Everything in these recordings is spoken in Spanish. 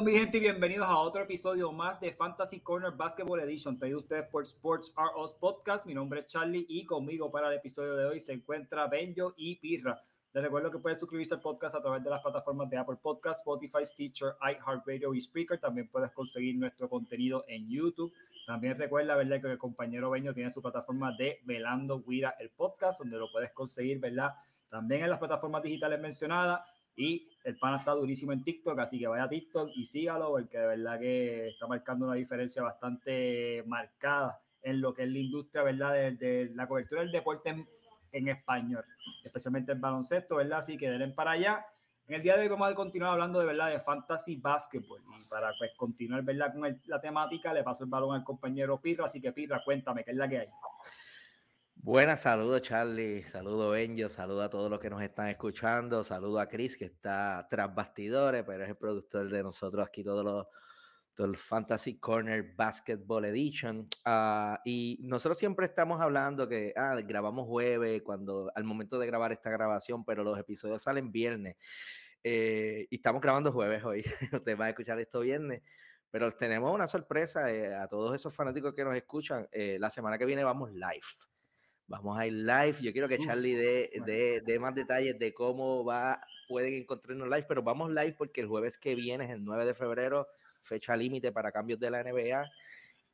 Saludos mi gente y bienvenidos a otro episodio más de Fantasy Corner Basketball Edition, traído ustedes por Sports R Us Podcast. Mi nombre es Charlie y conmigo para el episodio de hoy se encuentra Benjo y Pirra. Les recuerdo que pueden suscribirse al podcast a través de las plataformas de Apple Podcast, Spotify, Stitcher, iHeartRadio y Spreaker. También puedes conseguir nuestro contenido en YouTube. También recuerda, ¿verdad? Que el compañero Benjo tiene su plataforma de Velando Guira, el podcast, donde lo puedes conseguir, ¿verdad? También en las plataformas digitales mencionadas y el pana está durísimo en TikTok, así que vaya a TikTok y sígalo, porque de verdad que está marcando una diferencia bastante marcada en lo que es la industria, ¿verdad? De, de la cobertura del deporte en, en, español, especialmente en baloncesto, ¿verdad? Así que denle para allá. En el día de hoy vamos a continuar hablando de verdad de fantasy basketball y para pues continuar, ¿verdad? Con el, la temática le paso el balón al compañero Pirra, así que Pirra, cuéntame, ¿qué es la que hay? Buenas, saludos Charlie, saludo Benjo, saludo a todos los que nos están escuchando, saludo a Chris que está tras bastidores, pero es el productor de nosotros aquí todos los, Fantasy Corner Basketball Edition. Uh, y nosotros siempre estamos hablando que ah, grabamos jueves, cuando al momento de grabar esta grabación, pero los episodios salen viernes. Eh, y estamos grabando jueves hoy. Ustedes van a escuchar esto viernes. Pero tenemos una sorpresa eh, a todos esos fanáticos que nos escuchan. Eh, la semana que viene vamos live. Vamos a ir live. Yo quiero que Charlie dé, dé, dé, más detalles de cómo va, pueden encontrarnos live, pero vamos live porque el jueves que viene es el 9 de febrero, fecha límite para cambios de la NBA.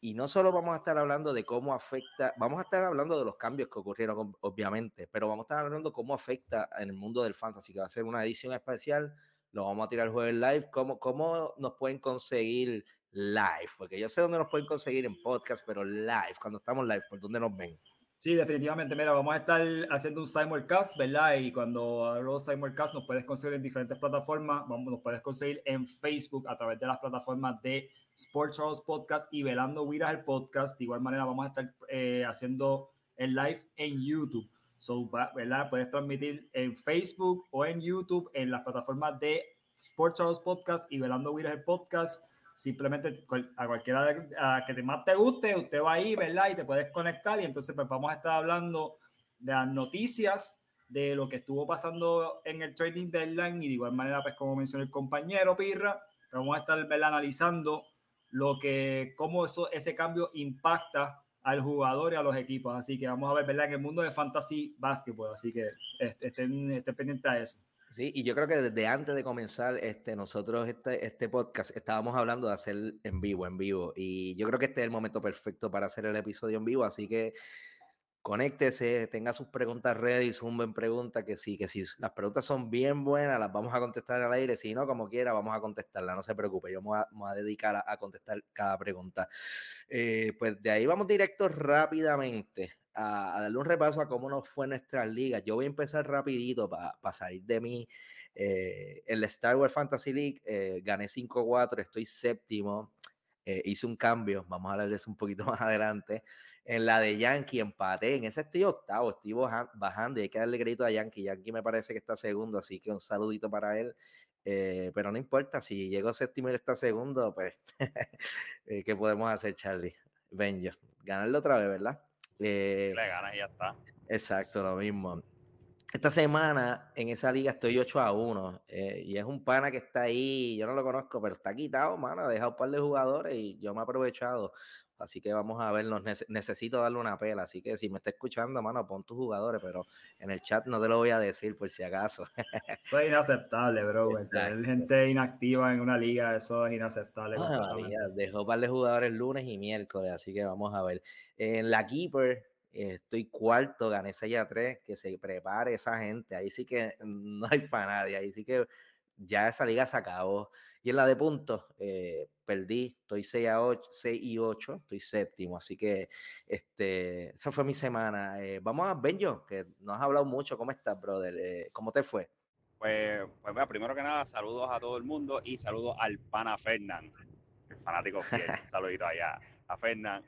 Y no solo vamos a estar hablando de cómo afecta, vamos a estar hablando de los cambios que ocurrieron, obviamente, pero vamos a estar hablando de cómo afecta en el mundo del fantasy, que va a ser una edición especial. Lo vamos a tirar el jueves live. ¿Cómo, cómo nos pueden conseguir live? Porque yo sé dónde nos pueden conseguir en podcast, pero live, cuando estamos live, ¿por dónde nos ven? Sí, definitivamente. Mira, vamos a estar haciendo un Simulcast, ¿verdad? Y cuando hablo de Simulcast nos puedes conseguir en diferentes plataformas. Vamos, nos puedes conseguir en Facebook a través de las plataformas de Sports Charles Podcast y Velando Wiras el podcast. De igual manera, vamos a estar eh, haciendo el live en YouTube. So, ¿verdad? Puedes transmitir en Facebook o en YouTube en las plataformas de Sports Charles Podcast y Velando Wiras el podcast simplemente a cualquiera a que más te guste, usted va ahí, ¿verdad? Y te puedes conectar y entonces pues vamos a estar hablando de las noticias, de lo que estuvo pasando en el trading deadline y de igual manera, pues como mencionó el compañero Pirra, vamos a estar ¿verdad? analizando lo que, cómo eso, ese cambio impacta al jugador y a los equipos. Así que vamos a ver, ¿verdad? En el mundo de fantasy basketball, así que estén, estén pendientes a eso. Sí, y yo creo que desde antes de comenzar este, nosotros este, este podcast estábamos hablando de hacer en vivo, en vivo, y yo creo que este es el momento perfecto para hacer el episodio en vivo, así que conéctese, tenga sus preguntas ready, zumben preguntas, que sí, que si las preguntas son bien buenas, las vamos a contestar al aire, si no, como quiera, vamos a contestarla, no se preocupe, yo me voy a, me dedicar a, a, contestar cada pregunta. Eh, pues de ahí vamos directo rápidamente a, darle un repaso a cómo nos fue nuestras ligas. Yo voy a empezar rapidito para pa salir de mí. Eh, en la Star Wars Fantasy League eh, gané 5-4, estoy séptimo. hice un cambio, vamos a hablar de eso un poquito más adelante. En la de Yankee empaté, en ese estoy octavo, estoy bajando y hay que darle crédito a Yankee. Yankee me parece que está segundo, así que un saludito para él. Eh, pero no importa, si llego séptimo y él está segundo, pues, eh, ¿qué podemos hacer, Charlie? Benjo, ganarlo otra vez, ¿verdad? Le ganas y ya está. Exacto, lo mismo. Esta semana en esa liga estoy 8 a 1 eh, y es un pana que está ahí, yo no lo conozco, pero está quitado, mano, ha dejado un par de jugadores y yo me he aprovechado. Así que vamos a verlo, necesito darle una pela, así que si me está escuchando, mano, pon tus jugadores, pero en el chat no te lo voy a decir por si acaso. Eso es inaceptable, bro. Tener gente inactiva en una liga, eso es inaceptable. Ah, dejó un par de jugadores lunes y miércoles, así que vamos a ver. En la Keeper, estoy cuarto, gané 6 a 3, que se prepare esa gente, ahí sí que no hay para nadie, ahí sí que ya esa liga se acabó. Y en la de puntos, eh, perdí, estoy 6 a 8, 6 y 8, estoy séptimo, así que este, esa fue mi semana. Eh, vamos a Benjo, que no has hablado mucho, ¿cómo estás, brother? Eh, ¿Cómo te fue? Pues, pues primero que nada, saludos a todo el mundo y saludos al pana Fernán, el fanático fiel, saludito allá a Fernán.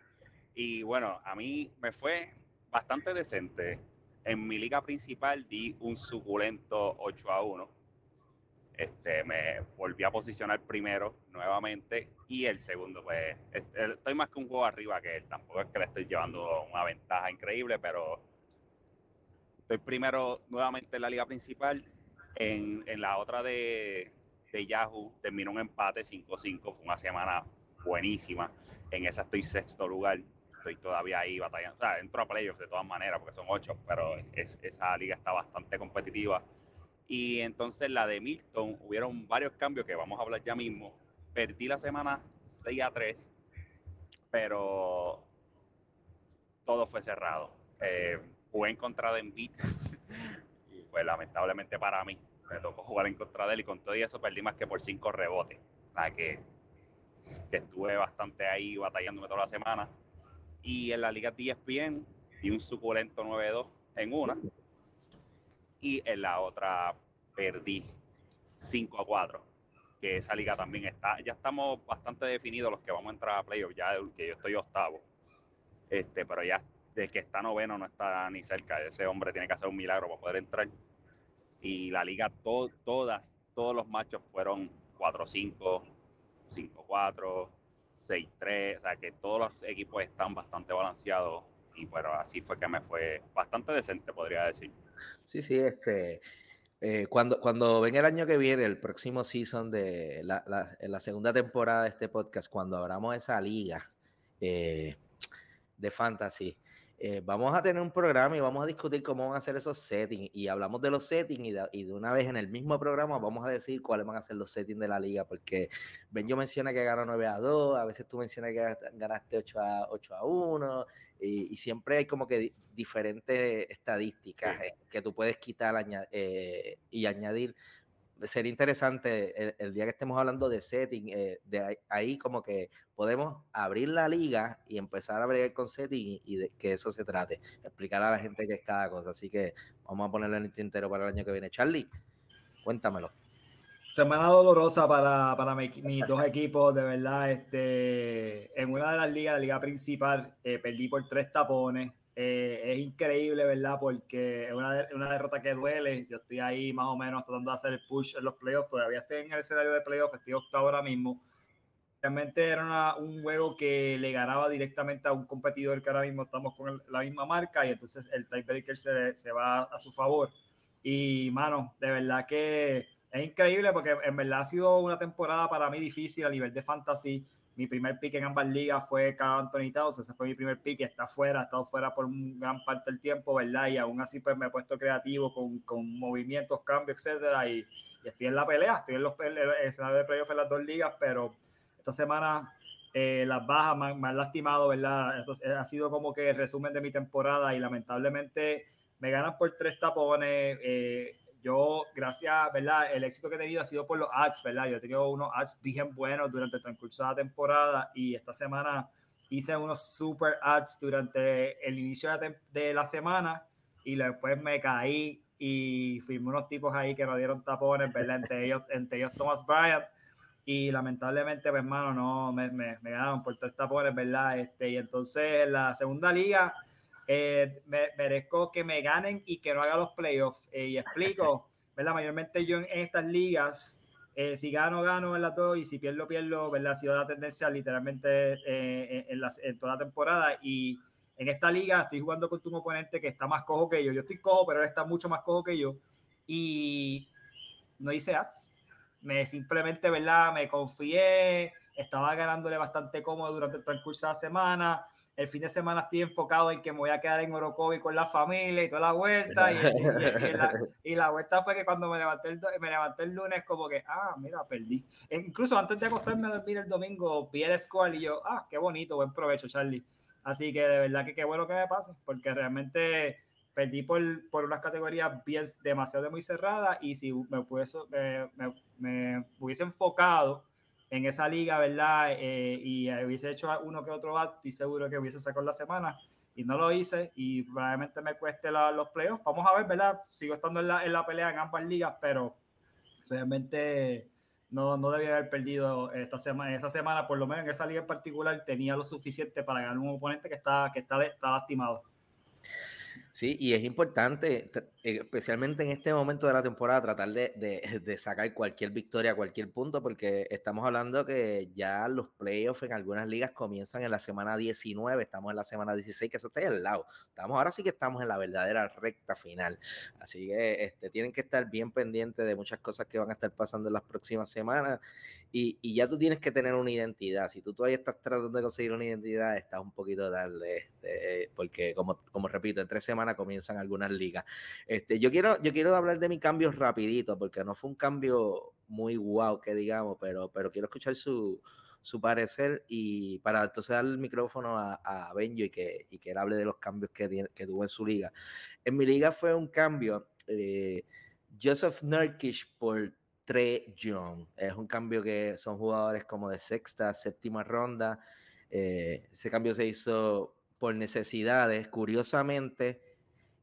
Y bueno, a mí me fue bastante decente. En mi liga principal di un suculento 8 a 1. Este, me volví a posicionar primero nuevamente y el segundo, pues estoy más que un juego arriba que él. Tampoco es que le estoy llevando una ventaja increíble, pero estoy primero nuevamente en la liga principal. En, en la otra de, de Yahoo terminó un empate 5-5, fue una semana buenísima. En esa estoy sexto lugar estoy todavía ahí batallando. O sea, entro a playoffs de todas maneras, porque son ocho, pero esa liga está bastante competitiva. Y entonces la de Milton, hubieron varios cambios que vamos a hablar ya mismo. Perdí la semana 6 a 3, pero todo fue cerrado. Eh, jugué en contra de Embiid y pues lamentablemente para mí me tocó jugar en contra de él y con todo eso perdí más que por cinco rebotes. O sea que, que estuve bastante ahí batallándome toda la semana y en la liga ESPN di un suculento 9-2 en una. Y en la otra perdí 5 a 4. Que esa liga también está. Ya estamos bastante definidos los que vamos a entrar a playoffs. Ya que yo estoy octavo. Este, pero ya de que está noveno no está ni cerca. Ese hombre tiene que hacer un milagro para poder entrar. Y la liga, todas, todos los machos fueron 4-5, 5-4, 6-3, o sea que todos los equipos están bastante balanceados y bueno, así fue que me fue bastante decente, podría decir. Sí, sí, este, eh, cuando, cuando ven el año que viene, el próximo season de la, la, segunda temporada de este podcast, cuando abramos esa liga eh, de fantasy, eh, vamos a tener un programa y vamos a discutir cómo van a ser esos settings. Y hablamos de los settings y de, una vez en el mismo programa vamos a decir cuáles van a ser los settings de la liga. Porque Benjo menciona que ganó 9 a 2, a veces tú mencionas que ganaste 8 a, 8 a 1, y, siempre hay como que diferentes estadísticas eh, que tú puedes quitar eh, y añadir sería interesante el, día que estemos hablando de setting, eh, de ahí, como que podemos abrir la liga y empezar a bregar con setting y, de que eso se trate, explicar a la gente qué es cada cosa. Así que vamos a ponerle en el tintero para el año que viene. Charlie, cuéntamelo. Semana dolorosa para, para mis dos equipos, de verdad. Este, en una de las ligas, la liga principal, eh, perdí por tres tapones. Eh, es increíble, ¿verdad? Porque es una, una, derrota que duele. Yo estoy ahí más o menos tratando de hacer el push en los playoffs. Todavía estoy en el escenario de playoffs, estoy octavo ahora mismo. Realmente era un juego que le ganaba directamente a un competidor que ahora mismo estamos con la misma marca y entonces el tiebreaker se, se va a su favor. Y, mano, de verdad que es increíble porque en verdad ha sido una temporada para mí difícil a nivel de fantasy mi primer pick en ambas ligas fue Carl Anthony Towns, ese fue mi primer pick, está fuera, ha estado fuera por gran parte del tiempo, ¿verdad? Y aún así pues me he puesto creativo con, con movimientos, cambios, etcétera, y, estoy en la pelea, estoy en los escenarios de playoff en las dos ligas, pero esta semana eh, las bajas me han, lastimado, ¿verdad? Esto ha sido como que el resumen de mi temporada y lamentablemente me ganan por tres tapones, eh, yo, gracias, ¿verdad? El éxito que he tenido ha sido por los ads, ¿verdad? Yo he tenido unos ads bien buenos durante el transcurso de la temporada y esta semana hice unos super ads durante el inicio de la semana y después me caí y firmé unos tipos ahí que nos dieron tapones, ¿verdad? Entre ellos, entre ellos Thomas Bryant. y lamentablemente, pues, hermano, no me, me, me ganaron por tres tapones, ¿verdad? Este, y entonces en la segunda liga eh, me, merezco que me ganen y que no haga los playoffs. Eh, y explico, ¿verdad? Mayormente yo en, estas ligas, eh, si gano, gano en las dos y si pierdo, pierdo, ¿verdad? Ha sido la tendencia literalmente en, en, toda la temporada y en esta liga estoy jugando con tu oponente que está más cojo que yo. Yo estoy cojo, pero él está mucho más cojo que yo y no hice ads me simplemente, ¿verdad? Me confié, estaba ganándole bastante cómodo durante el transcurso de la semana. El fin de semana estoy enfocado en que me voy a quedar en Orocovi con la familia y toda la vuelta. Y, la, vuelta fue que cuando me levanté, el, me levanté el lunes, como que, ah, mira, perdí. E incluso antes de acostarme a dormir el domingo, vi el score y yo, ah, qué bonito, buen provecho, Charlie. Así que de verdad que qué bueno que me pase, porque realmente perdí por, por unas categorías bien demasiado muy cerradas y si me, pudiese, me, me, hubiese enfocado en esa liga, ¿verdad? Eh, y hubiese hecho uno que otro acto y seguro que hubiese sacado la semana y no lo hice y probablemente me cueste los playoffs. Vamos a ver, ¿verdad? Sigo estando en la, en la pelea en ambas ligas, pero realmente no, no debía haber perdido esta semana. Esa semana, por lo menos en esa liga en particular, tenía lo suficiente para ganar un oponente que está, que está, está lastimado. Sí, y es importante, eh, especialmente en este momento de la temporada, tratar de, de, sacar cualquier victoria, cualquier punto, porque estamos hablando que ya los playoffs en algunas ligas comienzan en la semana 19, estamos en la semana 16, que eso está al lado. Estamos, ahora sí que estamos en la verdadera recta final. Así que este, tienen que estar bien pendientes de muchas cosas que van a estar pasando en las próximas semanas. Y, y ya tú tienes que tener una identidad. Si tú todavía estás tratando de conseguir una identidad, estás un poquito tarde, este, porque como, como repito, entre semana comienzan algunas ligas. Este, yo, quiero, yo quiero hablar de mi cambio rapidito, porque no fue un cambio muy guau, que digamos, pero, pero quiero escuchar su, su parecer y para entonces dar el micrófono a, a Benjo y que, y que él hable de los cambios que, que tuvo en su liga. En mi liga fue un cambio, eh, Joseph Nurkic por Trey Young. Es un cambio que son jugadores como de sexta, séptima ronda. Eh, ese cambio se hizo por necesidades. Curiosamente,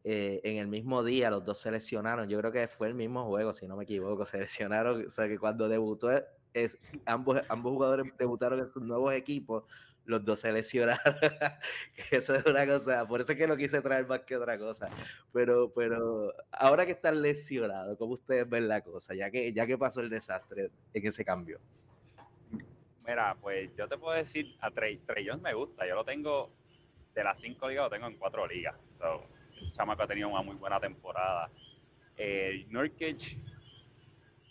eh, en el mismo día los dos seleccionaron, yo creo que fue el mismo juego, si no me equivoco, seleccionaron, o sea que cuando debutó, es, ambos, ambos jugadores debutaron en sus nuevos equipos, los dos seleccionaron. eso es una cosa, por eso es que lo quise traer más que otra cosa. Pero, pero ahora que están lesionados, ¿cómo ustedes ven la cosa? Ya que, ya que pasó el desastre en ese cambio. Mira, pues yo te puedo decir, a Trey, Trey Jones me gusta, yo lo tengo de las cinco ligas lo tengo en cuatro ligas. So, ese chamaco ha tenido una muy buena temporada. Eh,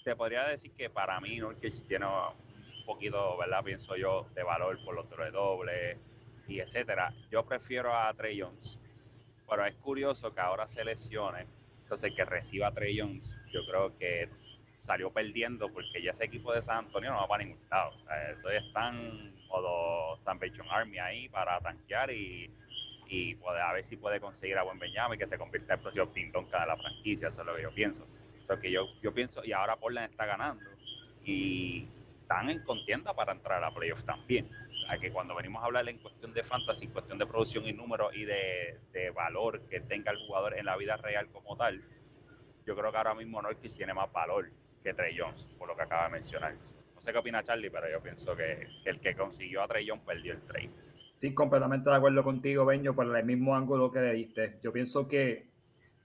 te podría decir que para mí Nurkic tiene un poquito, ¿verdad? Pienso yo, de valor por los de doble y etcétera. Yo prefiero a Trey Jones, pero es curioso que ahora se lesione. Entonces, que reciba a Trey Jones, yo creo que salió perdiendo porque ya ese equipo de San Antonio no va para ningún lado. O sea, eso ya están modo Salvation Army ahí para tanquear y, y poder, a ver si puede conseguir a buen Benjamin que se convierta en el próximo pindonca de la franquicia, eso es lo que yo pienso. Eso que yo, yo pienso, y ahora Portland está ganando y están en contienda para entrar a la playoffs también. O sea, que cuando venimos a hablar en cuestión de fantasy, en cuestión de producción y números y de, de valor que tenga el jugador en la vida real como tal, yo creo que ahora mismo Norquist tiene más valor que Trey Jones, por lo que acaba de mencionar. No sé qué opina Charlie, pero yo pienso que, el que consiguió a Trey Jones perdió el trade. Estoy completamente de acuerdo contigo, Beño, por el mismo ángulo que le diste. Yo pienso que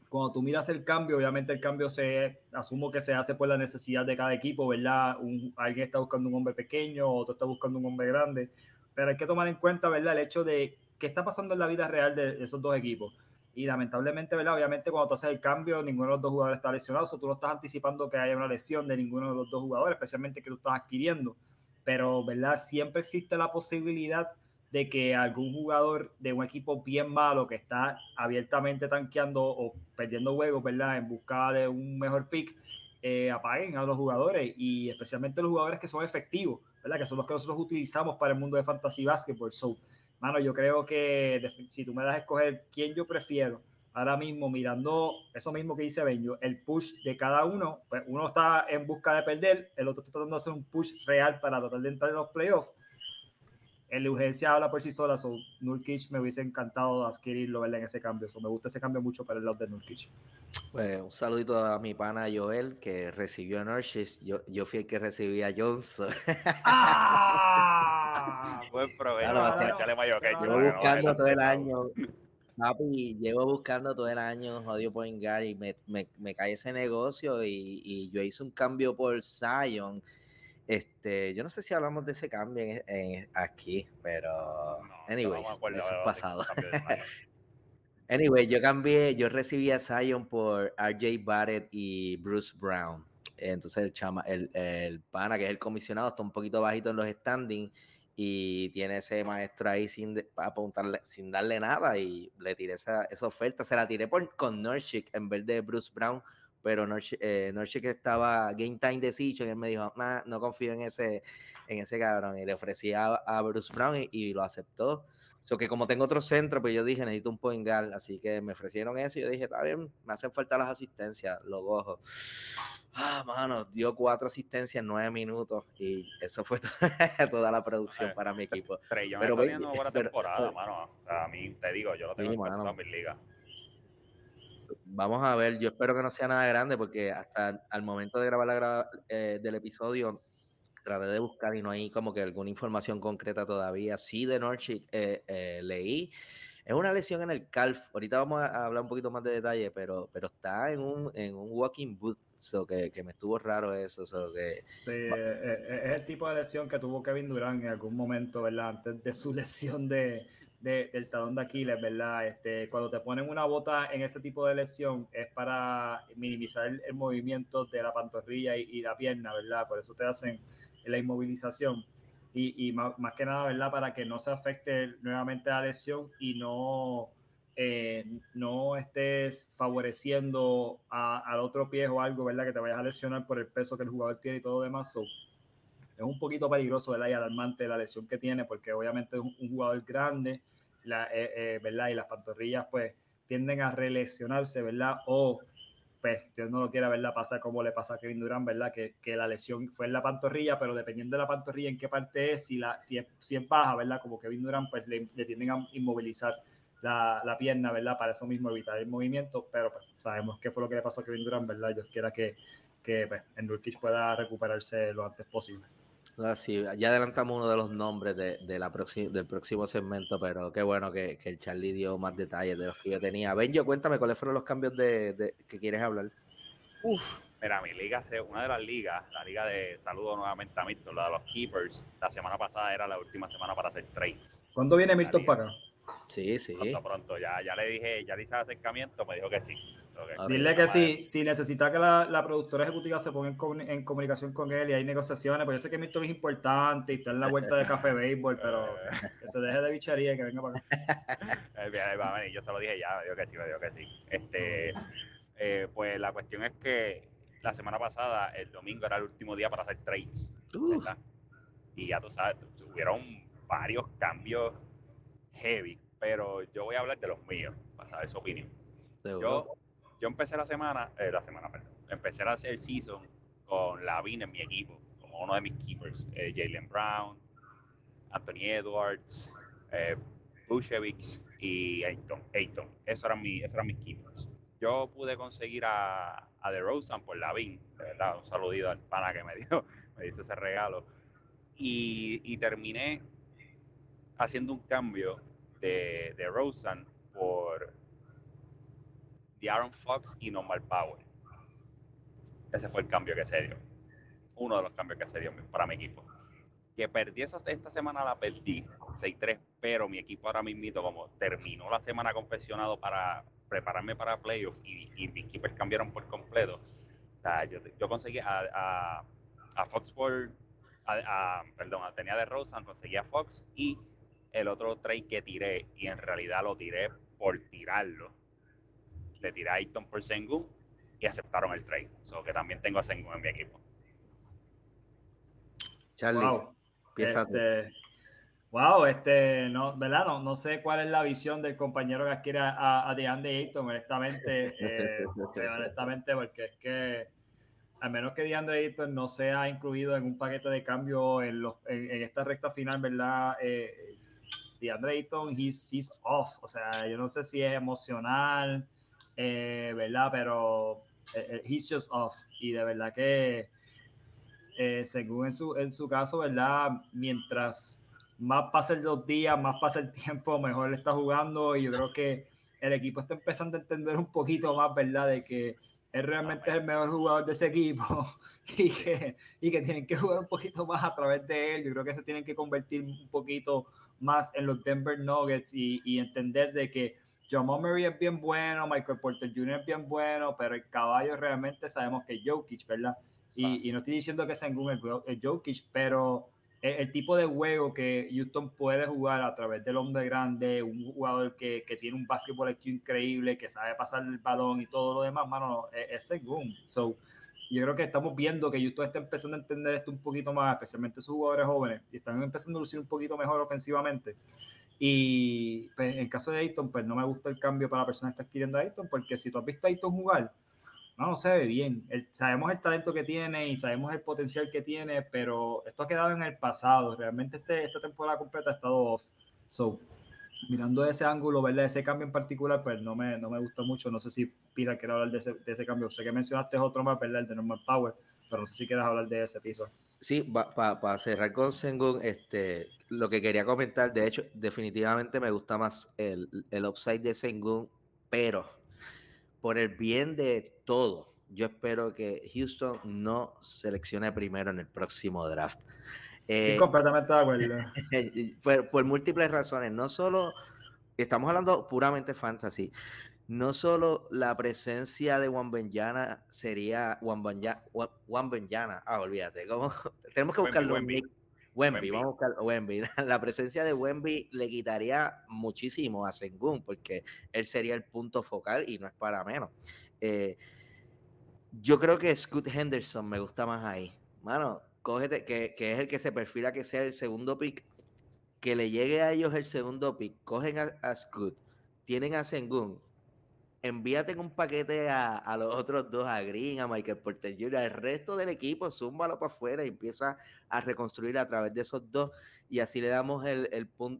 cuando tú miras el cambio, obviamente el cambio se, asumo que se hace por la necesidad de cada equipo, ¿verdad? Un, alguien está buscando un hombre pequeño, otro está buscando un hombre grande, pero hay que tomar en cuenta, ¿verdad? El hecho de qué está pasando en la vida real de esos dos equipos. Y lamentablemente, ¿verdad? Obviamente cuando tú haces el cambio, ninguno de los dos jugadores está lesionado, o tú no estás anticipando que haya una lesión de ninguno de los dos jugadores, especialmente que tú estás adquiriendo. Pero, ¿verdad? Siempre existe la posibilidad de que algún jugador de un equipo bien malo que está abiertamente tanqueando o perdiendo juegos, ¿verdad? En busca de un mejor pick, eh, apaguen a los jugadores y especialmente los jugadores que son efectivos, ¿verdad? Que son los que nosotros utilizamos para el mundo de fantasy basketball. So, mano, yo creo que si tú me das a escoger quién yo prefiero, ahora mismo mirando eso mismo que dice Benjo, el push de cada uno, pues uno está en busca de perder, el otro está tratando de hacer un push real para tratar de entrar en los playoffs. En la urgencia habla por sí sola, so Nurkic me hubiese encantado adquirirlo en ese cambio. So, me gusta ese cambio mucho para el lado de Nurkic. Pues un saludito a mi pana Joel que recibió a Nurkic. Yo, yo fui el que recibí a Johnson. ¡Ah! Buen provecho. Llevo buscando todo el año. Papi, llevo buscando todo el año jodido point guard y me, me, me cae ese negocio y, y yo hice un cambio por Zion este, yo no sé si hablamos de ese cambio en, aquí, pero anyways, eso es pasado. anyway, yo cambié, yo recibí a Zion por RJ Barrett y Bruce Brown. Entonces el chama, el, el pana, que es el comisionado, está un poquito bajito en los standings y tiene ese maestro ahí sin apuntarle, sin darle nada y le tiré esa, esa oferta. Se la tiré por, con Nurshik en vez de Bruce Brown pero Norche, eh, que estaba game time decision y él me dijo, no confío en ese, en ese cabrón. Y le ofrecí a, Bruce Brown y, lo aceptó. So que como tengo otro centro, pues yo dije, necesito un point guard, así que me ofrecieron eso y yo dije, está bien, me hacen falta las asistencias, lo cojo. Ah, mano, dio cuatro asistencias en nueve minutos y eso fue toda la producción para mi equipo. Pero yo pero, me buena temporada, mano. O sea, a mí, te digo, yo lo tengo en todas mis ligas vamos a ver, yo espero que no sea nada grande porque hasta al momento de grabar la eh, del episodio traté de buscar y no hay como que alguna información concreta todavía. Sí, de Norchik eh, eh, leí. Es una lesión en el calf. Ahorita vamos a hablar un poquito más de detalle, pero, pero está en un, en un walking boot. So que, que me estuvo raro eso. que, sí, es el tipo de lesión que tuvo Kevin Durant en algún momento, ¿verdad? Antes de su lesión de, del talón de Aquiles, ¿verdad? Este, cuando te ponen una bota en ese tipo de lesión es para minimizar el, movimiento de la pantorrilla y, la pierna, ¿verdad? Por eso te hacen la inmovilización. Y, más, que nada, ¿verdad? Para que no se afecte nuevamente la lesión y no, eh, no estés favoreciendo al otro pie o algo, ¿verdad? Que te vayas a lesionar por el peso que el jugador tiene y todo demás. Es un poquito peligroso, ¿verdad? Y alarmante la lesión que tiene, porque obviamente es un jugador grande, la, eh, eh, ¿verdad? Y las pantorrillas pues tienden a relesionarse, ¿verdad? O pues Dios no lo quiera, ¿verdad? Pasa como le pasa a Kevin Durant, ¿verdad? Que, que, la lesión fue en la pantorrilla, pero dependiendo de la pantorrilla en qué parte es, si, la, si, es, si es baja, ¿verdad? Como Kevin Durant, pues le, tienden a inmovilizar la, la, pierna, ¿verdad? Para eso mismo evitar el movimiento, pero pues, sabemos qué fue lo que le pasó a Kevin Durant, ¿verdad? Dios quiera que, que pues, pueda recuperarse lo antes posible. Ah, sí, ya adelantamos uno de los nombres de, de la del próximo segmento, pero qué bueno que, que, el Charlie dio más detalles de los que yo tenía. Benjo, cuéntame cuáles fueron los cambios de, de que quieres hablar. Uf, mira, mi liga, una de las ligas, la liga de saludo nuevamente a Milton, la de los Keepers, la semana pasada era la última semana para hacer trades. ¿Cuándo viene Milton para acá? Sí, sí. Pronto, pronto, ya, ya le dije, ya le hice el acercamiento, me dijo que sí. Dile que si, si necesita que la, la, productora ejecutiva se ponga en, en, comunicación con él y hay negociaciones, pues yo sé que Milton es importante y está en la vuelta de Café Béisbol, pero que se deje de bichería y que venga para acá. yo se lo dije ya, me dijo que sí, me dijo que sí. Este, eh, pues la cuestión es que la semana pasada, el domingo era el último día para hacer trades. Y ya tú sabes, tuvieron varios cambios heavy, pero yo voy a hablar de los míos, para saber su opinión. Yo yo empecé la semana, eh, la semana, perdón, empecé a hacer el season con Lavin en mi equipo, como uno de mis keepers, eh, Jalen Brown, Anthony Edwards, eh, y Ayton. Ayton. Esos, eran mi, esos eran mis keepers. Yo pude conseguir a, a DeRozan por Lavin, de verdad, un saludito al pana que me dio, me hizo ese regalo. Y, y terminé haciendo un cambio de, de Rosen por de Aaron Fox y Normal Power. Ese fue el cambio que se dio. Uno de los cambios que se dio para mi equipo. Que perdí esa, esta semana la perdí, 6-3, pero mi equipo ahora mismo, como terminó la semana confeccionado para prepararme para playoff y, y mis equipos cambiaron por completo. O sea, yo, yo conseguí a, a, a Fox por, a, perdón, tenía de Rosan, conseguí a Fox y el otro trade que tiré, y en realidad lo tiré por tirarlo, le tiré a Ayton por Sengun y aceptaron el trade. So que también tengo a Sengun en mi equipo. Charlie, wow. Este, wow, este, no, ¿verdad? No, no sé cuál es la visión del compañero que adquiere a, a DeAndre Ayton, honestamente, eh, honestamente, porque es que al menos que DeAndre Ayton no sea incluido en un paquete de cambio en, los, en, esta recta final, ¿verdad? Eh, DeAndre Ayton, he's, he's, off. O sea, yo no sé si es emocional, eh, ¿verdad? Pero eh, eh, he's just off. Y de verdad que, según en su, en su caso, ¿verdad? Mientras más pasen los días, más pasa el tiempo, mejor está jugando. Y yo creo que el equipo está empezando a entender un poquito más, ¿verdad? De que él realmente es el mejor jugador de ese equipo y que, y que tienen que jugar un poquito más a través de él. Yo creo que se tienen que convertir un poquito más en los Denver Nuggets y, y entender de que John Murray es bien bueno, Michael Porter Jr. es bien bueno, pero el caballo realmente sabemos que es Jokic, ¿verdad? Y, y no estoy diciendo que Sengun es, es Jokic, pero el, tipo de juego que Houston puede jugar a través del hombre grande, un jugador que, que tiene un básquetbol increíble, que sabe pasar el balón y todo lo demás, mano, es, según. So, yo creo que estamos viendo que Houston está empezando a entender esto un poquito más, especialmente sus jugadores jóvenes, y están empezando a lucir un poquito mejor ofensivamente. Y pues, en caso de Ayton, pues no me gusta el cambio para la persona que está adquiriendo a Ayton, porque si tú has visto a Ayton jugar, no, se ve bien. sabemos el talento que tiene y sabemos el potencial que tiene, pero esto ha quedado en el pasado. Realmente este, esta temporada completa ha estado off. So, mirando ese ángulo, ¿verdad? Ese cambio en particular, pues no me, no me gusta mucho. No sé si Pira quiere hablar de ese, de ese cambio. Sé que mencionaste otro más, ¿verdad? El de Normal Power, pero no sé si quieres hablar de ese piso. Sí, para cerrar con Sengun, este, lo que quería comentar, de hecho, definitivamente me gusta más el, el upside de Sengun, pero por el bien de todo, yo espero que Houston no seleccione primero en el próximo draft. Eh, completamente de acuerdo. por, múltiples razones, no solo, estamos hablando puramente fantasy, no solo la presencia de Juan Benjana sería Juan Benjana, ah, olvídate, tenemos que buscarlo. Wemby, vamos a buscar Wemby. La presencia de Wemby le quitaría muchísimo a Sengun porque él sería el punto focal y no es para menos. Eh, yo creo que Scott Henderson me gusta más ahí. Mano, cógete, que, que, es el que se perfila que sea el segundo pick. Que le llegue a ellos el segundo pick. Cogen a, a Scott, tienen a Sengun, envíate un paquete a, los otros dos, a Green, a Michael Porter Jr., al resto del equipo, zúmbalo para afuera y empieza a reconstruir a través de esos dos. Y así le damos el,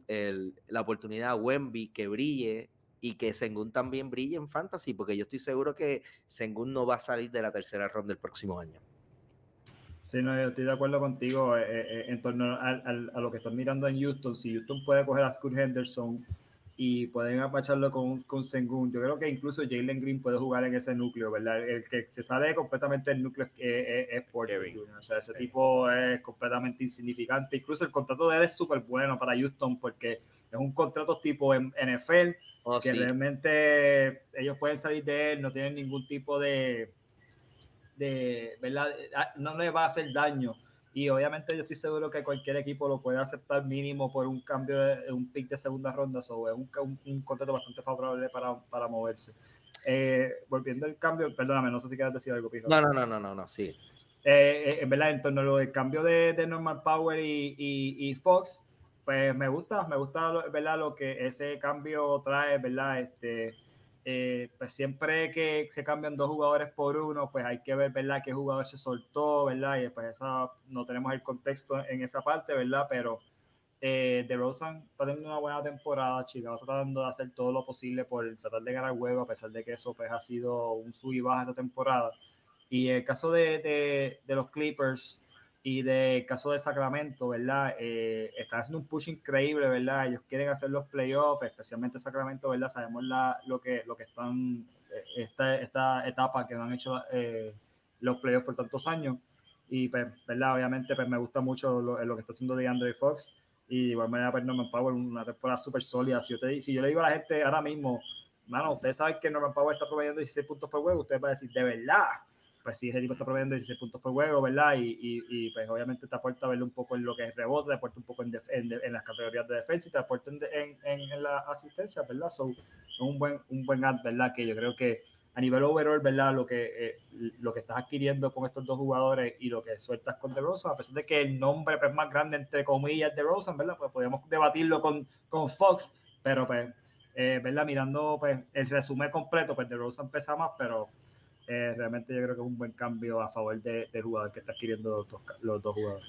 el, la oportunidad a Wemby que brille y que Sengun también brille en Fantasy, porque yo estoy seguro que Sengun no va a salir de la tercera ronda del próximo año. Sí, no, yo estoy de acuerdo contigo eh, eh, en torno a, a, lo que están mirando en Houston. Si Houston puede coger a Scott Henderson, y pueden apacharlo con, con Sengun. Yo creo que incluso Jalen Green puede jugar en ese núcleo, ¿verdad? El que se sale completamente del núcleo es, es, O sea, ese tipo es completamente insignificante. Incluso el contrato de él es súper bueno para Houston porque es un contrato tipo NFL oh, que realmente ellos pueden salir de él, no tienen ningún tipo de, de, ¿verdad? Ah, no le va a hacer daño y obviamente yo estoy seguro que cualquier equipo lo puede aceptar mínimo por un cambio de un pick de segunda ronda, o es un, un, contrato bastante favorable para, para moverse. Eh, volviendo al cambio, perdóname, no sé si quieres decir algo, Pijo. No, no, no, no, no, no sí. Eh, eh, en verdad, en torno al cambio de, de Normal Power y, y, y, Fox, pues me gusta, me gusta, ¿verdad? Lo que ese cambio trae, ¿verdad? Este, eh, pues siempre que se cambian dos jugadores por uno, pues hay que ver, ¿verdad?, qué jugador se soltó, ¿verdad? Y pues esa, no tenemos el contexto en esa parte, ¿verdad? Pero eh, DeRozan está teniendo una buena temporada, Chicago está tratando de hacer todo lo posible por tratar de ganar juego, a pesar de que eso pues, ha sido un sub y baja esta temporada. Y el caso de, de, de los Clippers, y de caso de Sacramento, ¿verdad? Eh, están haciendo un push increíble, ¿verdad? Ellos quieren hacer los playoffs, especialmente Sacramento, ¿verdad? Sabemos la, lo, que, lo que están, eh, esta, esta etapa que no han hecho eh, los playoffs por tantos años. Y, pues, ¿verdad? Obviamente, pues me gusta mucho lo, lo que está haciendo de Andre Fox. Y de igual manera, pues Norman Power, una temporada súper sólida. Si yo, te, si yo le digo a la gente ahora mismo, mano, ustedes saben que Norman Power está promediando 16 puntos por juego, ustedes van a decir, de verdad, pues sí, ese tipo está proveyendo 16 puntos por juego, ¿verdad? Y, y, y, pues obviamente te aporta verlo un poco en lo que es rebote, te aporta un poco en, en, en las categorías de defensa y te aporta en, en, la asistencia, ¿verdad? Son un buen, un buen ad, ¿verdad? Que yo creo que a nivel overall, ¿verdad? Lo que, eh, lo que estás adquiriendo con estos dos jugadores y lo que sueltas con DeRozan, a pesar de que el nombre pues, más grande, entre comillas, de DeRozan, ¿verdad? Pues podríamos debatirlo con, con Fox, pero pues, eh, ¿verdad? Mirando pues, el resumen completo, pues DeRozan pesa más, pero eh, realmente yo creo que es un buen cambio a favor de, del jugador que está adquiriendo los dos, jugadores.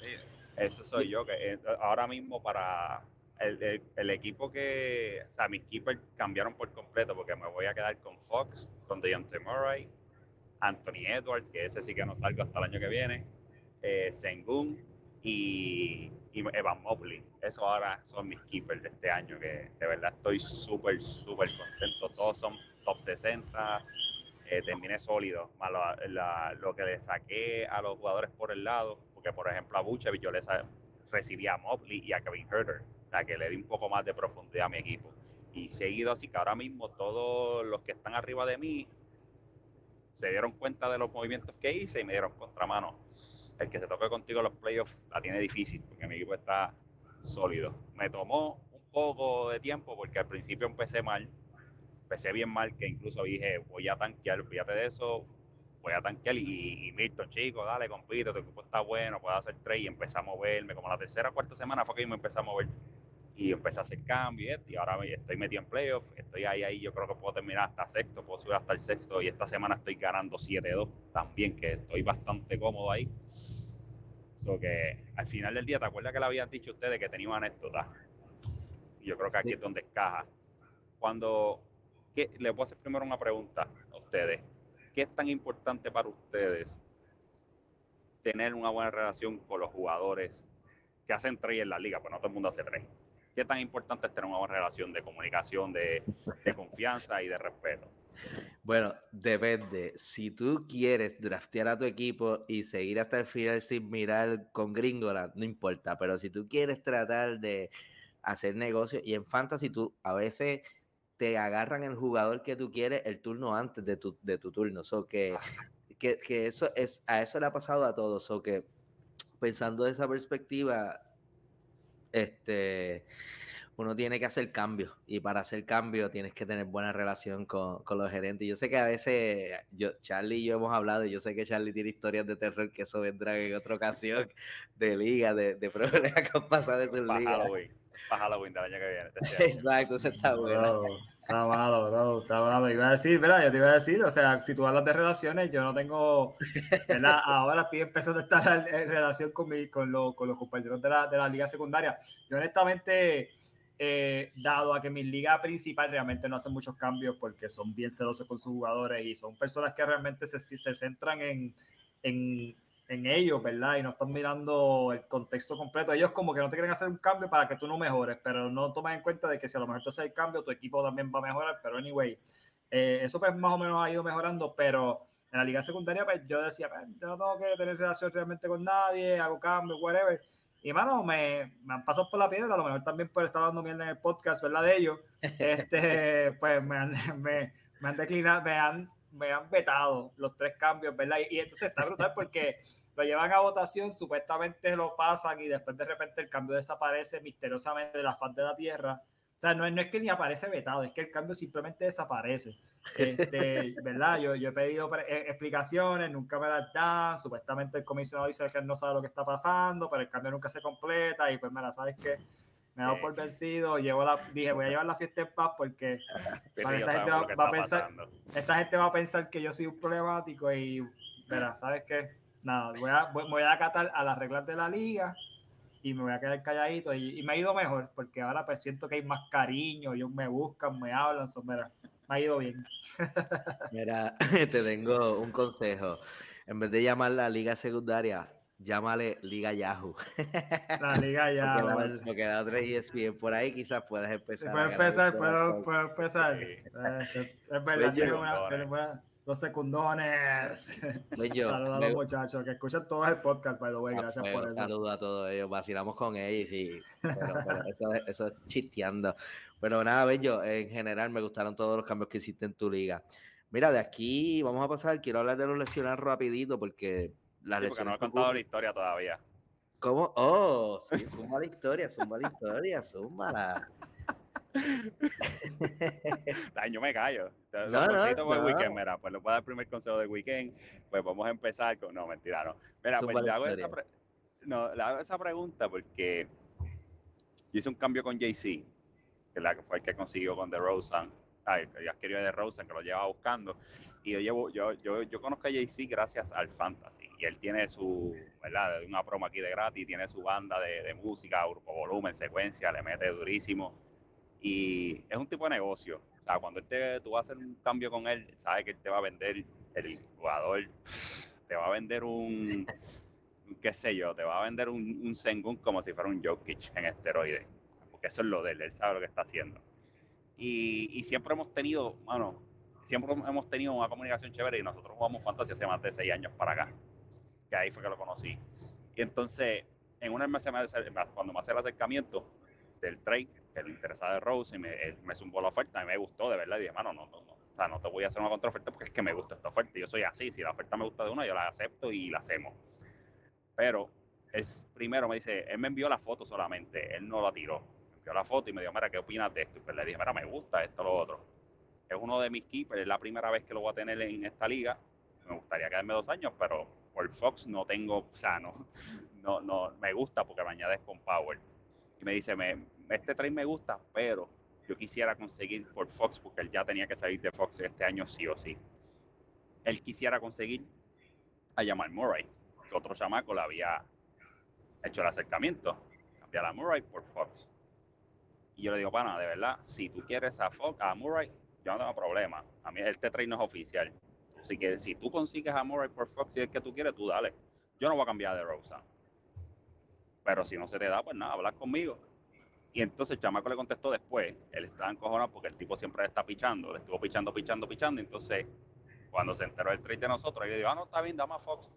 eso soy yo, que ahora mismo para el, el, equipo que, o sea, mis keepers cambiaron por completo porque me voy a quedar con Fox, con Deontay Murray, Anthony Edwards, que ese sí que no salgo hasta el año que viene, eh, Sengun y, Evan Mobley. Eso ahora son mis keepers de este año, que de verdad estoy súper, súper contento. Todos son top 60. Eh, terminé sólido. Lo, que le saqué a los jugadores por el lado, porque por ejemplo a Buchevic yo le recibía a Mobley y a Kevin Herter la que le di un poco más de profundidad a mi equipo. Y seguido así que ahora mismo todos los que están arriba de mí se dieron cuenta de los movimientos que hice y me dieron contramano. El que se toque contigo los playoffs la tiene difícil porque mi equipo está sólido. Me tomó un poco de tiempo porque al principio empecé mal, empecé bien mal que incluso dije voy a tanquear, fíjate de eso, voy a tanquear y, y Milton, chico, dale, compito, tu equipo está bueno, puedo hacer trade y empecé a moverme. Como la tercera o cuarta semana fue que me empecé a mover y empecé a hacer cambios y ahora estoy metido en playoff, estoy ahí, ahí, yo creo que puedo terminar hasta sexto, puedo subir hasta el sexto y esta semana estoy ganando 7-2 también, que estoy bastante cómodo ahí. So que al final del día, ¿te acuerdas que le habían dicho ustedes que tenía una anécdota? Yo creo que aquí es donde encaja. Cuando, ¿qué, les voy a hacer primero una pregunta a ustedes. ¿Qué es tan importante para ustedes tener una buena relación con los jugadores que hacen trade en la liga? Pues no todo el mundo hace trade ¿Qué tan importante es tener una buena relación de comunicación, de, confianza y de respeto? Bueno, depende. Si tú quieres draftear a tu equipo y seguir hasta el final sin mirar con Gringola, no importa. Pero si tú quieres tratar de hacer negocio, y en Fantasy tú a veces te agarran el jugador que tú quieres el turno antes de tu, de tu turno. So que, que, que, eso es, a eso le ha pasado a todos. So que pensando de esa perspectiva, este, uno tiene que hacer cambios y para hacer cambios tienes que tener buena relación con, con, los gerentes. Yo sé que a veces, yo, Charlie y yo hemos hablado, y yo sé que Charlie tiene historias de terror que eso vendrá en otra ocasión de liga, de, de problemas que han pasado en liga. Halloween, para Halloween del año que viene. Este Exacto, eso está bueno. Está malo, bro, está malo. Iba a decir, ¿verdad? Yo te iba a decir, o sea, si tú hablas de relaciones, yo no tengo, Ahora estoy empezando a estar en relación con, mi, con, lo, con los compañeros de la, de la liga secundaria. Yo honestamente eh, dado a que mi liga principal realmente no hace muchos cambios porque son bien celosos con sus jugadores y son personas que realmente se, se centran en, en, en, ellos, ¿verdad? Y no están mirando el contexto completo. Ellos como que no te quieren hacer un cambio para que tú no mejores, pero no toman en cuenta de que si a lo mejor tú haces el cambio, tu equipo también va a mejorar, pero anyway, eh, eso pues más o menos ha ido mejorando, pero en la liga secundaria pues yo decía, pues, yo no tengo que tener relación realmente con nadie, hago cambios, whatever y mano, me, me, han pasado por la piedra, a lo mejor también por estar hablando bien en el podcast, ¿verdad? De ellos, este, pues me han, me, me han declinado, me han, me han vetado los tres cambios, ¿verdad? Y, y, entonces está brutal porque lo llevan a votación, supuestamente lo pasan y después de repente el cambio desaparece misteriosamente de la faz de la tierra. O sea, no, no es que ni aparece vetado, es que el cambio simplemente desaparece. Este, ¿Verdad? Yo, yo he pedido eh, explicaciones, nunca me las dan. Supuestamente el comisionado dice que él no sabe lo que está pasando, pero el cambio nunca se completa. Y pues, mira, ¿sabes qué? Me he dado por vencido. Llevo la, dije, voy a llevar la fiesta en paz porque esta, gente va, a pensar, esta gente va a pensar que yo soy un problemático. Y, mira, ¿sabes qué? Nada, voy a, voy a acatar a las reglas de la liga y me voy a quedar calladito y, me ha ido mejor porque ahora pues siento que hay más cariño, ellos me buscan, me hablan, son, mira, me ha ido bien. Mira, te tengo un consejo. En vez de llamar la liga secundaria, llámale Liga Yahoo. La Liga Yahoo. Porque da, porque ESPN por ahí quizás puedes empezar. Puedes empezar, puedo, puedo, empezar. Es verdad, tiene una, los secundones. Pues Saludos a los muchachos que escuchan todos el podcast, by the way. Ah, Gracias por eso. Saludos a todos ellos. Vacilamos con ellos y eso, eso, es chisteando. Pero nada, Bello, en general me gustaron todos los cambios que hiciste en tu liga. Mira, de aquí vamos a pasar. Quiero hablar de los lesionados rapidito porque las sí, lesiones. no he contado la historia todavía. ¿Cómo? Oh, sí, suma la historia, suma la historia, súmala. yo me callo. No, no, no. Weekend, mira, pues le voy a dar el primer consejo del weekend. Pues vamos a empezar con. No, mentira, no. Mira, pues le hago, esa no, le hago esa pregunta porque yo hice un cambio con JC, que, la, que fue el que consiguió con The Rosen. ya quería de Rosen, que lo lleva buscando. Y yo, llevo, yo, yo, yo conozco a Jay-Z gracias al fantasy. Y él tiene su, ¿verdad? Una promo aquí de gratis, tiene su banda de, de música, grupo volumen, secuencia, le mete durísimo. Y es un tipo de negocio. O sea, cuando él te, tú vas a hacer un cambio con él, sabe que él te va a vender, el jugador te va a vender un, qué sé yo, te va a vender un, un Sengun como si fuera un Jokic en esteroides. Porque eso es lo de él, él sabe lo que está haciendo. Y, y siempre hemos tenido, bueno, siempre hemos tenido una comunicación chévere y nosotros jugamos fantasía hace más de seis años para acá. Que ahí fue que lo conocí. Y entonces, en una vez cuando me hace el acercamiento del trade, que le interesaba de Rose, y me, me zumbó la oferta y me gustó, de verdad. Y dije, mano, no, no, no, o sea, no te voy a hacer una contraoferta porque es que me gusta esta oferta. Yo soy así, si la oferta me gusta de una, yo la acepto y la hacemos. Pero es primero me dice, él me envió la foto solamente, él no la tiró. Me envió la foto y me dijo, mira, ¿qué opinas de esto? Y pues le dije, mira, me gusta esto, lo otro. Es uno de mis keepers, es la primera vez que lo voy a tener en esta liga. Me gustaría quedarme dos años, pero por Fox no tengo, o sea, no, no, no me gusta porque me añades con Power. Y me dice, me, este trade me gusta, pero yo quisiera conseguir por Fox, porque él ya tenía que salir de Fox este año sí o sí. Él quisiera conseguir a Jamal Murray, que otro chamaco le había hecho el acercamiento, cambiar a Murray por Fox. Y yo le digo, pana, de verdad, si tú quieres a Fox, a Murray, yo no tengo problema. A mí este trade no es oficial. Así que si tú consigues a Murray por Fox, si es que tú quieres, tú dale. Yo no voy a cambiar de Rosa. Pero si no se te da, pues nada, hablar conmigo. Y entonces el chamaco le contestó después. Él estaba encojonado porque el tipo siempre le está pichando. Le estuvo pichando, pichando, pichando. Entonces, cuando se enteró el trade de nosotros, yo le digo, ah, no, está bien, dame a Fox.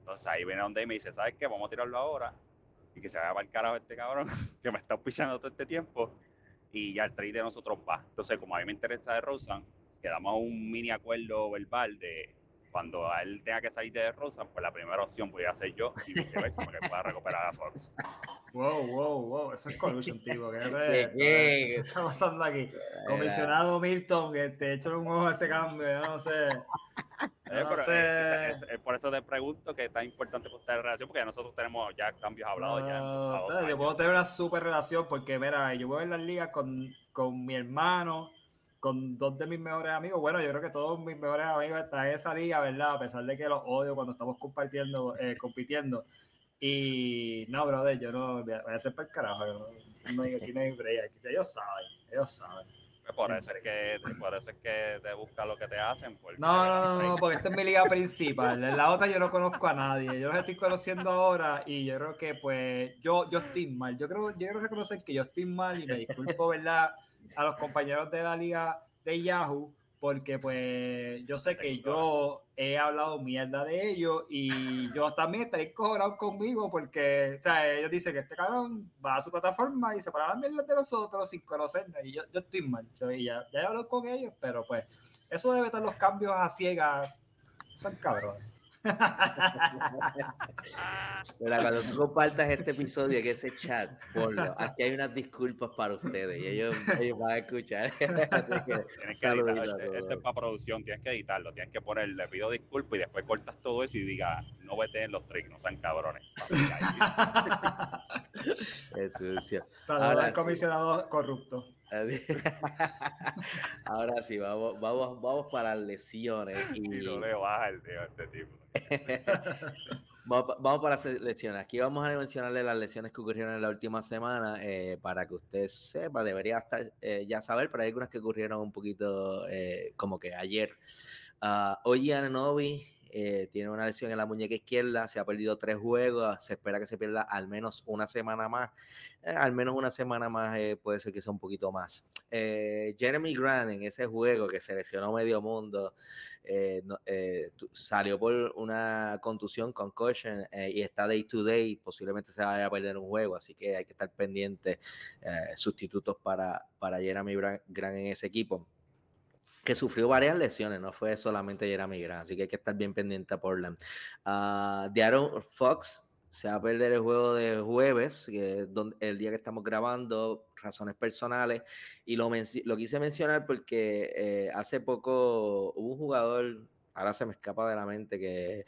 Entonces ahí viene donde y me dice, ¿sabes qué? Vamos a tirarlo ahora. Y que se vaya para el carajo este cabrón que me está pichando todo este tiempo. Y ya el trade de nosotros va. Entonces, como a mí me interesa de Rosan, quedamos un mini acuerdo verbal de cuando a él tenga que salir de Rosa, pues la primera opción voy a ser yo y viceversa para que pueda recuperar a Fox. Wow, wow, wow, eso es collusion, tipo. ¿Qué, ¿Qué, está pasando aquí? Comisionado Milton, que te echo un ojo a ese cambio, no sé. Eh, no sé. Es, por eso te pregunto que es tan importante por esta relación, porque nosotros tenemos ya cambios hablados. ya yo puedo tener una super relación porque, mira, yo voy en las ligas con, con mi hermano, con dos de mis mejores amigos. Bueno, yo creo que todos mis mejores amigos están en esa liga, ¿verdad? A pesar de que los odio cuando estamos compartiendo, eh, compitiendo. Y no, brother, yo no voy a hacer para el carajo. No, no, aquí no hay break. Ellos saben, ellos saben. Pues por eso es que, por eso es que te buscan lo que te hacen. No, no, no, no, porque esta es mi liga principal. En la otra yo no conozco a nadie. Yo los estoy conociendo ahora y yo creo que pues yo, yo estoy mal. Yo creo, yo quiero reconocer que yo estoy mal y me disculpo, ¿verdad? A los compañeros de la liga de Yahoo porque pues yo sé que yo he hablado mierda de ellos y yo también estaré cobrado conmigo porque o sea, ellos dicen que este cabrón va a su plataforma y se para las mierdas de nosotros sin conocernos y yo, yo estoy mal, yo, ya, ya he hablado con ellos, pero pues eso debe estar los cambios a ciegas, son cabrones. cuando tú compartas este episodio, que ese chat, ponlo. Aquí hay unas disculpas para ustedes y ellos, van a escuchar. tienes que editarlo. Este, este, es para producción, tienes que editarlo, tienes que poner, le pido disculpas y después cortas todo eso y diga, no vete en los tricks, no sean cabrones. Sucio. Saludos al comisionado corrupto. Ahora sí, vamos, vamos, vamos para las lesiones. Y... no le baja el tío a este tipo. vamos, vamos, para las lesiones. Aquí vamos a mencionarle las lesiones que ocurrieron en la última semana eh, para que usted sepa, debería estar eh, ya saber, pero hay algunas que ocurrieron un poquito eh, como que ayer. Uh, Oye Ananobi eh, tiene una lesión en la muñeca izquierda, se ha perdido tres juegos, se espera que se pierda al menos una semana más, eh, al menos una semana más eh, puede ser que sea un poquito más. Jeremy Grant en ese juego que se lesionó medio mundo, salió por una contusión, concussion, y está day to day, posiblemente se vaya a perder un juego, así que hay que estar pendiente sustitutos para, para Jeremy Grant en ese equipo sufrió varias lesiones, no fue solamente Jeremy Grant, así que hay que estar bien pendiente a Portland. Uh, de Aaron Fox se va a perder el juego de jueves, donde, el día que estamos grabando, razones personales, y lo, lo quise mencionar porque eh, hace poco hubo un jugador, ahora se me escapa de la mente, que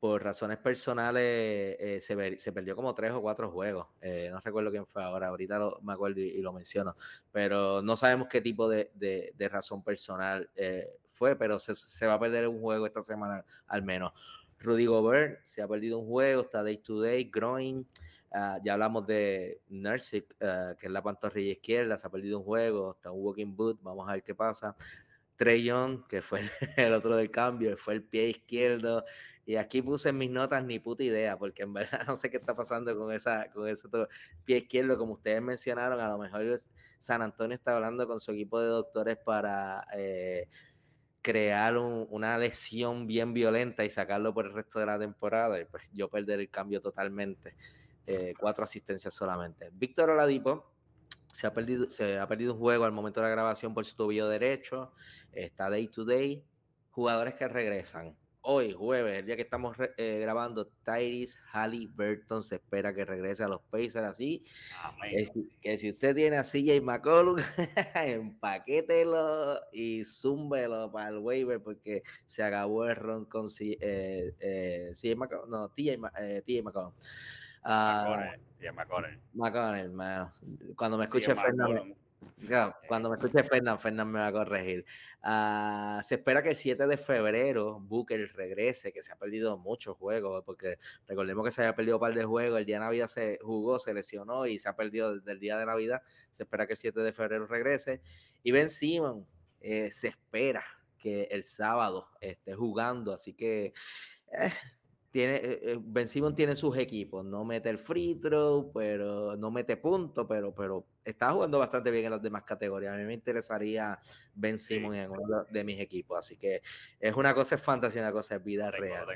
por razones personales eh, se, perdió como tres o cuatro juegos. Eh, no recuerdo quién fue ahora, ahorita me acuerdo y, lo menciono, pero no sabemos qué tipo de, razón personal eh, fue, pero se, va a perder un juego esta semana al menos. Rudy Gobert se ha perdido un juego, está day to day, groin. Uh, ya hablamos de Nursik, uh, que es la pantorrilla izquierda, se ha perdido un juego, está un walking boot, vamos a ver qué pasa. Trey Young, que fue el otro del cambio, fue el pie izquierdo. Y aquí puse en mis notas ni puta idea, porque en verdad no sé qué está pasando con, esa, con ese pie izquierdo. Como ustedes mencionaron, a lo mejor San Antonio está hablando con su equipo de doctores para eh, crear una lesión bien violenta y sacarlo por el resto de la temporada. Y pues yo perder el cambio totalmente. Eh, cuatro asistencias solamente. Víctor Oladipo se ha, perdido, se ha perdido un juego al momento de la grabación por su tobillo derecho. Está day to day. Jugadores que regresan. Hoy, jueves, el día que estamos eh, grabando, Tyrese Halliburton se espera que regrese a los Pacers así. que si usted tiene a CJ McCollum, empaquételo y zúmbelo para el waiver porque se acabó el ron con eh, eh, CJ McCollum. No, TJ, eh, McCollum. Uh, McConnell. McConnell, Cuando me escuche Fernando. Cuando me escuche Fernando, Fernando me va a corregir. Uh, se espera que el 7 de febrero Booker regrese, que se ha perdido muchos juegos, porque recordemos que se había perdido un par de juegos, el día de Navidad se jugó, se lesionó y se ha perdido desde el día de Navidad. Se espera que el 7 de febrero regrese. Y Ben Simon eh, se espera que el sábado esté jugando, así que eh, tiene, eh, eh, Ben Simon tiene sus equipos, no mete el free throw, pero no mete punto, pero, pero está jugando bastante bien en las demás categorías. A mí me interesaría Ben Simon en uno de mis equipos, así que es una cosa es fantasía, una cosa es vida real.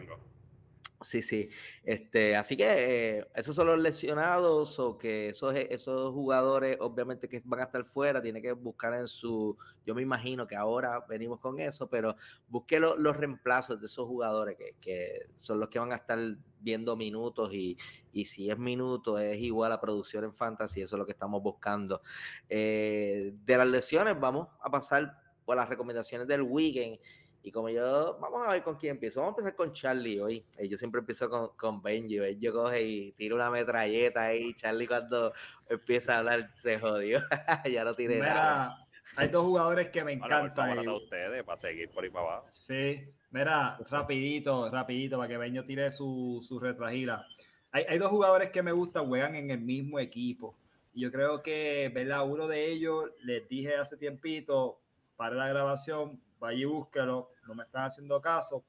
Sí, sí. Este, así que eh, esos son los lesionados o que esos, esos jugadores, obviamente, que van a estar fuera, tiene que buscar en su. Yo me imagino que ahora venimos con eso, pero busque los reemplazos de esos jugadores que, que, son los que van a estar viendo minutos y, y, si es minuto es igual a producción en fantasy, eso es lo que estamos buscando. Eh, de las lesiones, vamos a pasar por las recomendaciones del weekend. Y como yo, vamos a ver con quién empiezo. Vamos a empezar con Charlie hoy. Eh, yo siempre empiezo con, con Benji. Benji coge y tira una metralleta ahí. Charlie cuando empieza a hablar se jodió. ya no tiene nada. Hay dos jugadores que me encantan. Para ustedes, para seguir por ahí para abajo. Sí, mira, rapidito, rapidito, para que Benjo tire su, su retragila. Hay, hay dos jugadores que me gustan, juegan en el mismo equipo. Y yo creo que, ¿verdad? Uno de ellos, les dije hace tiempito, para la grabación, vaya y búsquelo, no me están haciendo caso.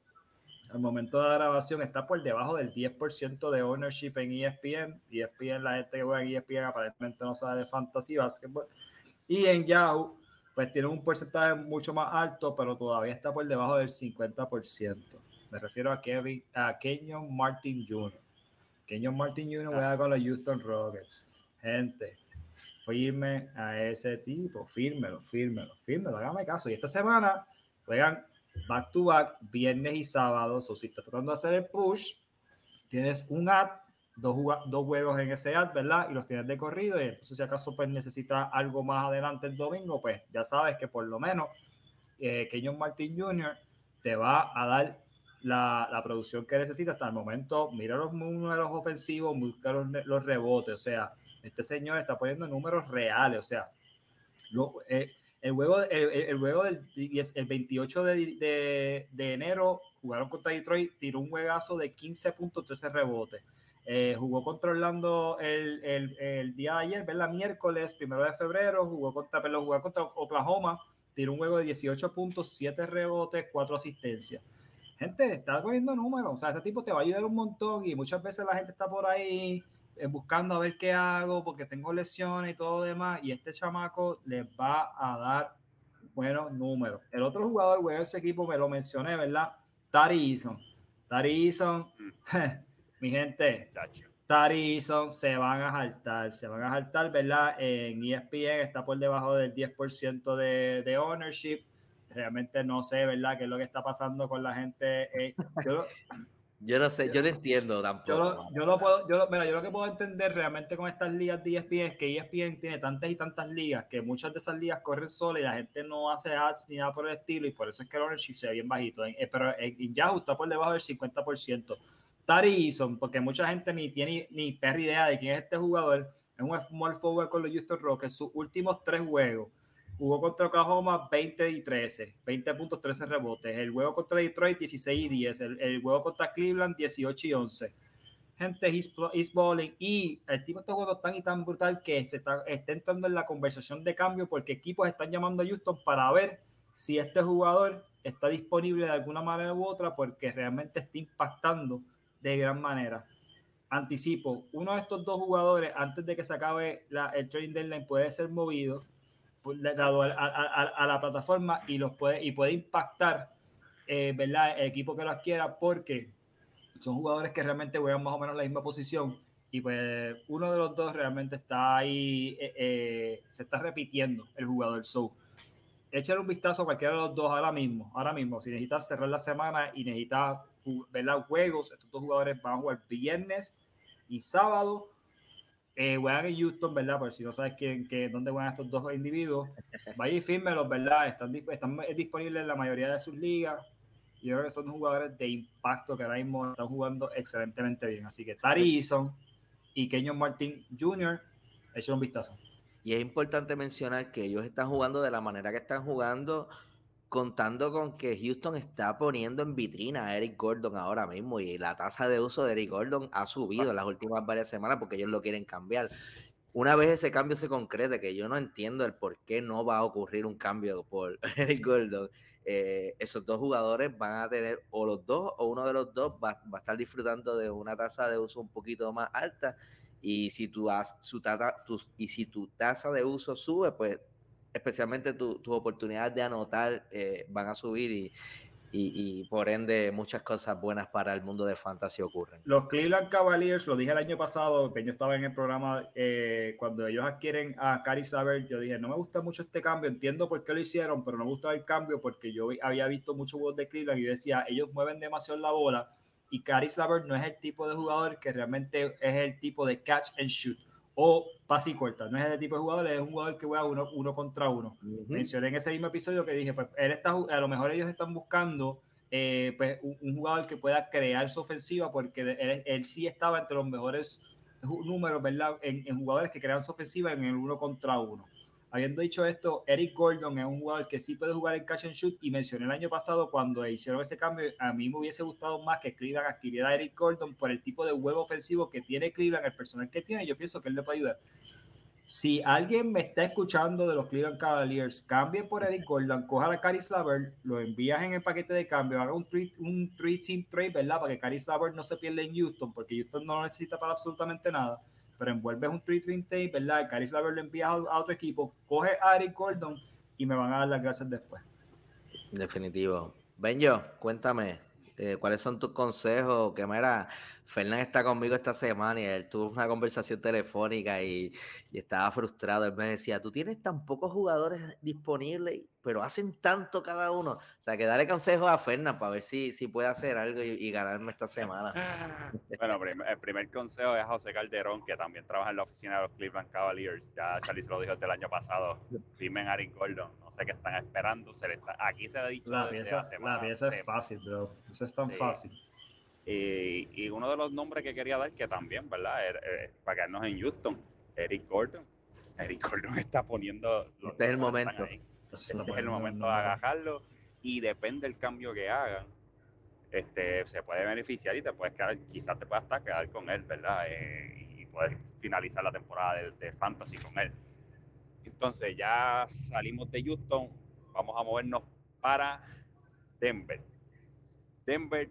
Al momento de la grabación está por debajo del 10% de ownership en ESPN. ESPN, la gente que juega en ESPN aparentemente no sabe de fantasy basketball. Y en Yahoo, pues tiene un porcentaje mucho más alto, pero todavía está por debajo del 50%. Me refiero a Kevin, a Kenyon Martin Jr. Kenyon Martin Jr. juega con los Houston Rockets. Gente, firme a ese tipo, fírmelo, fírmelo, fírmelo, hágame caso. Y esta semana juegan back to back, viernes y sábado. O si estás tratando de hacer el push, tienes un ad, dos, dos juegos en ese ad, ¿verdad? Y los tienes de corrido. Y entonces, si acaso pues, necesitas algo más adelante el domingo, pues ya sabes que por lo menos eh, Kenyon Martin Jr. te va a dar la, producción que necesitas hasta el momento. Mira los números ofensivos, busca los, los rebotes. O sea, este señor está poniendo números reales. O sea, lo, eh, el juego, el, juego del el 28 de, de, enero jugaron contra Detroit, tiró un juegazo de 15 puntos, 13 rebotes. Eh, jugó contra Orlando el, el, el, día de ayer, ¿verdad? Miércoles, primero de febrero, jugó contra, perdón, jugó contra Oklahoma, tiró un juego de 18 puntos, 7 rebotes, 4 asistencias. Gente, está poniendo números, o sea, este tipo te va a ayudar un montón y muchas veces la gente está por ahí buscando a ver qué hago porque tengo lesiones y todo lo demás. Y este chamaco les va a dar buenos números. El otro jugador, güey, de ese equipo me lo mencioné, ¿verdad? Tari Eason. Tari Eason, mi gente, Tari Eason se van a saltar, se van a saltar, ¿verdad? En ESPN está por debajo del 10% de, de ownership. Realmente no sé, ¿verdad? ¿Qué es lo que está pasando con la gente? Eh, yo, yo no sé, yo no entiendo tampoco. Yo lo, yo lo puedo, yo lo, mira, yo lo que puedo entender realmente con estas ligas de ESPN es que ESPN tiene tantas y tantas ligas que muchas de esas ligas corren solas y la gente no hace ads ni nada por el estilo y por eso es que el ownership se ve bien bajito. Eh, pero en, Yahoo está por debajo del 50%. Tari Eason, porque mucha gente ni tiene ni perra idea de quién es este jugador. Es un small forward con los Houston Rockets. Sus últimos tres juegos jugó contra Oklahoma 20 y 13, 20 puntos, 13 rebotes. El juego contra Detroit 16 y 10. El, el juego contra Cleveland 18 y 11 gente is bowling y el tipo está jugando tan y tan brutal que se está, está, entrando en la conversación de cambio porque equipos están llamando a Houston para ver si este jugador está disponible de alguna manera u otra porque realmente está impactando de gran manera. Anticipo, uno de estos dos jugadores antes de que se acabe la, el trading deadline puede ser movido dado a, a, a, la plataforma y, los puede, y puede impactar eh, ¿verdad? el equipo que lo adquiera porque son jugadores que realmente juegan más o menos la misma posición y pues uno de los dos realmente está ahí, eh, eh, se está repitiendo el jugador. So, échale un vistazo a cualquiera de los dos ahora mismo, ahora mismo. Si necesitas cerrar la semana y necesitas ver los juegos, estos dos jugadores van a jugar viernes y sábado. Eh, juegan en Houston, ¿verdad? Por si no sabes quién, que, dónde juegan estos dos individuos, vaya y fírmelos, ¿verdad? Están, están disponibles en la mayoría de sus ligas yo creo que son jugadores de impacto que ahora mismo están jugando excelentemente bien. Así que Tari Eason y Kenyon Martin Jr. echen un vistazo. Y es importante mencionar que ellos están jugando de la manera que están jugando, contando con que Houston está poniendo en vitrina a Eric Gordon ahora mismo y la tasa de uso de Eric Gordon ha subido en las últimas varias semanas porque ellos lo quieren cambiar. Una vez ese cambio se concrete, que yo no entiendo el por qué no va a ocurrir un cambio por Eric Gordon, eh, esos dos jugadores van a tener, o los dos, o uno de los dos va, a estar disfrutando de una tasa de uso un poquito más alta. Y si tu, su y si tu tasa de uso sube, pues especialmente tus oportunidades de anotar eh, van a subir y, y, por ende muchas cosas buenas para el mundo de fantasy ocurren. Los Cleveland Cavaliers, lo dije el año pasado, que yo estaba en el programa, eh, cuando ellos adquieren a Caris Saber, yo dije, no me gusta mucho este cambio, entiendo por qué lo hicieron, pero no me gusta el cambio porque yo había visto muchos juegos de Cleveland y decía, ellos mueven demasiado la bola y Caris Saber no es el tipo de jugador que realmente es el tipo de catch and shoot o pase y corta. No es ese tipo de jugador, es un jugador que juega uno, uno contra uno. Mencioné en ese mismo episodio que dije, pues él está, a lo mejor ellos están buscando eh, pues, un, jugador que pueda crear su ofensiva porque él, él, sí estaba entre los mejores números, ¿verdad? En, en, jugadores que crean su ofensiva en el uno contra uno. Habiendo dicho esto, Eric Gordon es un jugador que sí puede jugar en catch and shoot y mencioné el año pasado cuando hicieron ese cambio, a mí me hubiese gustado más que Cleveland adquiriera a Eric Gordon por el tipo de juego ofensivo que tiene Cleveland, el personal que tiene, yo pienso que él le puede ayudar. Si alguien me está escuchando de los Cleveland Cavaliers, cambie por Eric Gordon, coja a Caris Laver, lo envías en el paquete de cambio, haga un three, un three team trade, ¿verdad? Para que Caris no se pierda en Houston, porque Houston no lo necesita para absolutamente nada pero envuelves un 3 tape, ¿verdad? Caris Laver lo envías a, otro equipo, coge a Eric Gordon y me van a dar las gracias después. Definitivo. Benjo, cuéntame, eh, ¿cuáles son tus consejos? Que mira, Fernán está conmigo esta semana y él tuvo una conversación telefónica y, y, estaba frustrado. Él me decía, tú tienes tan pocos jugadores disponibles, pero hacen tanto cada uno. O sea, que dale consejos a Fernán para ver si, si puede hacer algo y, y, ganarme esta semana. Bueno, el primer consejo es a José Calderón, que también trabaja en la oficina de los Cleveland Cavaliers. Ya Charlie se lo dijo desde el año pasado. Dime a Aaron Gordon. No sé qué están esperando. Se está, aquí se ha dicho. La pieza, la pieza es fácil, bro. Eso es tan sí. fácil. Y, y, uno de los nombres que quería dar, que también, ¿verdad? Er, er, para quedarnos en Houston, Eric Gordon. Eric Gordon está poniendo. Este es el momento. Este es el momento de agarrarlo y depende del cambio que hagan, este, se puede beneficiar y te puedes quedar, quizás te puedas hasta quedar con él, ¿verdad? Eh, y puedes finalizar la temporada de, de, Fantasy con él. Entonces ya salimos de Houston, vamos a movernos para Denver. Denver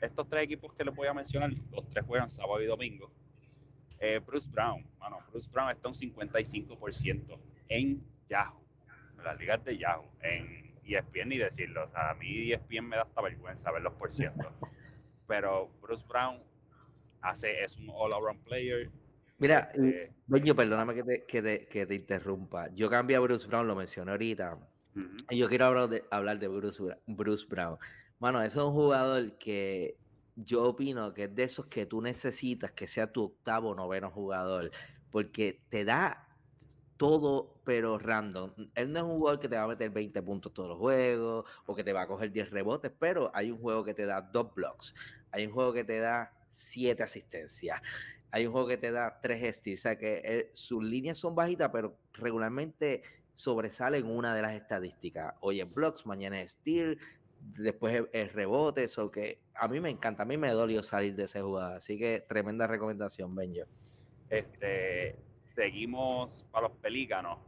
estos tres equipos que les voy a mencionar, los tres juegan sábado y domingo. Eh, Bruce Brown, bueno, Bruce Brown está un 55% en Yahoo, en las ligas de Yahoo, en ESPN ni decirlo, o sea, a mí ESPN me da hasta vergüenza ver los porcientos. Pero Bruce Brown hace, es un all-around player. Mira, este, perdóname que te, que, te, que te, interrumpa. Yo cambié a Bruce Brown, lo mencioné ahorita. Uh -huh. Y yo quiero hablar de, hablar de Bruce, Bruce Brown. Bueno, eso es un jugador que yo opino que es de esos que tú necesitas que sea tu octavo o noveno jugador, porque te da todo, pero random. Él no es un jugador que te va a meter 20 puntos todos los juegos o que te va a coger 10 rebotes, pero hay un juego que te da dos blocks, hay un juego que te da siete asistencias. Hay un juego que te da tres steals, o sea que eh, sus líneas son bajitas, pero regularmente sobresale en una de las estadísticas. Hoy es blocks, mañana es steal, después es, rebote, eso que a mí me encanta, a mí me dolió salir de ese jugador, así que tremenda recomendación, Benjo. Este, seguimos para los pelícanos.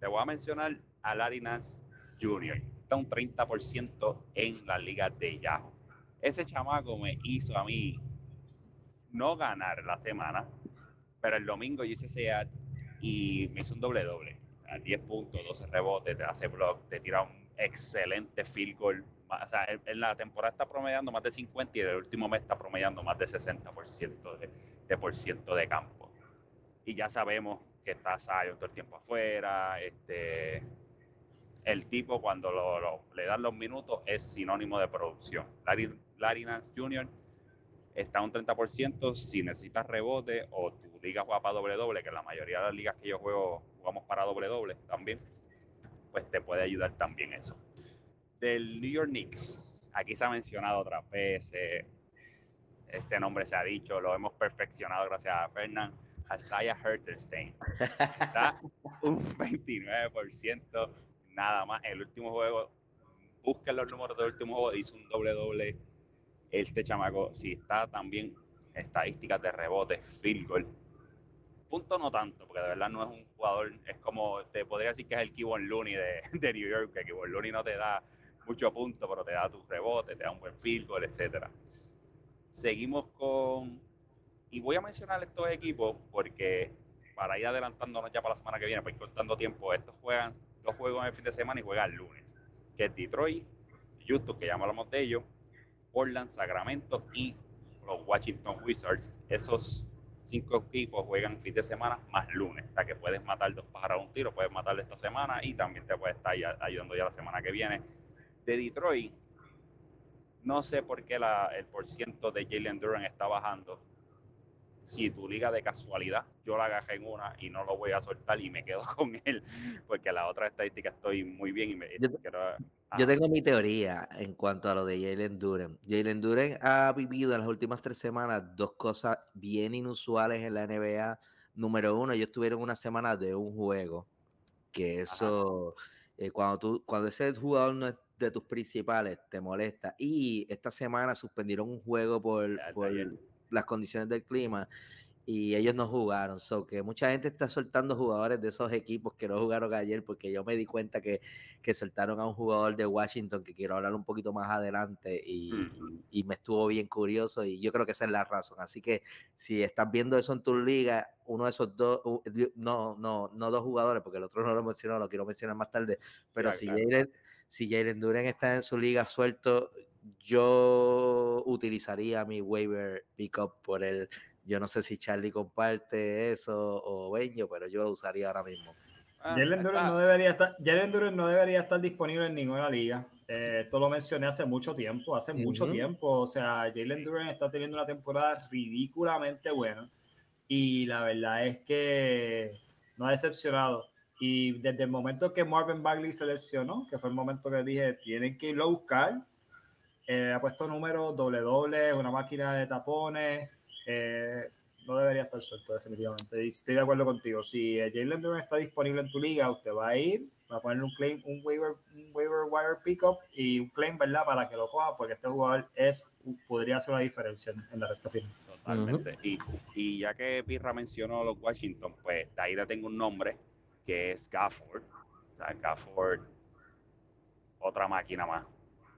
Te voy a mencionar a Larry Nance Jr. Está un 30% en la liga de Yahoo. Ese chamaco me hizo a mí no ganar la semana, pero el domingo yo hice ese ad y me hizo un doble doble. A 10 puntos, 12 rebotes, te hace block, te tira un excelente field goal. O sea, en la temporada está promediando más de 50 y el último mes está promediando más de 60% de, de por ciento de campo. Y ya sabemos que está Zion todo el tiempo afuera. Este, el tipo cuando le dan los minutos es sinónimo de producción. Larry, Larry Nance está un 30%. Si necesitas rebote o tu liga juega para doble doble, que la mayoría de las ligas que yo juego jugamos para doble doble también, pues te puede ayudar también eso. Del New York Knicks, aquí se ha mencionado otras veces, este nombre se ha dicho, lo hemos perfeccionado gracias a Fernand, Isaiah Herterstein. Está un 29%, nada más. El último juego, busquen los números del último juego, hizo un doble doble. Este chamaco, si está también estadísticas de rebote, field goal, punto no tanto, porque de verdad no es un jugador, es como, te podría decir que es el Kevon Looney de, de New York, que Kevon Looney no te da mucho punto, pero te da tu rebote, te da un buen field goal, etc. Seguimos con, y voy a mencionar estos equipos porque para ir adelantándonos ya para la semana que viene, para ir cortando tiempo, estos juegan, dos juegos en el fin de semana y juegan el lunes, que es Detroit, Houston, que ya hablamos de ellos, Portland, Sacramento y los Washington Wizards. Esos cinco equipos juegan fin de semana más lunes, o sea que puedes matar dos pájaros a un tiro, puedes matar esta semana y también te puede estar ayudando ya la semana que viene. De Detroit, no sé por qué la, el porciento de Jalen Duran está bajando. Si tu liga de casualidad, yo la agarré en una y no lo voy a soltar y me quedo con él, porque la otra estadística estoy muy bien y me quiero, yo tengo mi teoría en cuanto a lo de Jalen Duren. Jalen Duren ha vivido en las últimas tres semanas dos cosas bien inusuales en la NBA. Número uno, ellos tuvieron una semana de un juego, que eso, eh, cuando, tú, cuando ese jugador no de tus principales, te molesta. Y esta semana suspendieron un juego por, por las condiciones del clima y ellos no jugaron. So que mucha gente está soltando jugadores de esos equipos que no jugaron ayer, porque yo me di cuenta que, que soltaron a un jugador de Washington que quiero hablar un poquito más adelante y, y, me estuvo bien curioso y yo creo que esa es la razón. Así que si estás viendo eso en tu liga, uno de esos dos, no, no, no dos jugadores, porque el otro no lo mencionó, lo quiero mencionar más tarde, pero si, Jalen, si Jalen Duren está en su liga suelto, yo utilizaría mi waiver pickup por el yo no sé si Charlie comparte eso o Benjo, pero yo lo usaría ahora mismo. Ah, Jalen Duren no debería estar, no debería estar disponible en ninguna liga. Eh, esto lo mencioné hace mucho tiempo, hace mucho tiempo. O sea, Jalen Duren está teniendo una temporada ridículamente buena. Y la verdad es que no ha decepcionado. Y desde el momento que Marvin Bagley se lesionó, que fue el momento que dije, tienen que irlo a buscar, eh, ha puesto números doble doble, una máquina de tapones, eh, no debería estar suelto definitivamente. estoy de acuerdo contigo. Si Jalen Duran está disponible en tu liga, usted va a ir, va a poner un claim, un waiver, un waiver wire pickup y un claim, ¿verdad? Para que lo coja, porque este jugador es, podría hacer una diferencia en, la recta final. Totalmente. y, y, ya que Pirra mencionó los Washington, pues de ahí le tengo un nombre que es Gafford. O sea, Gafford, otra máquina más.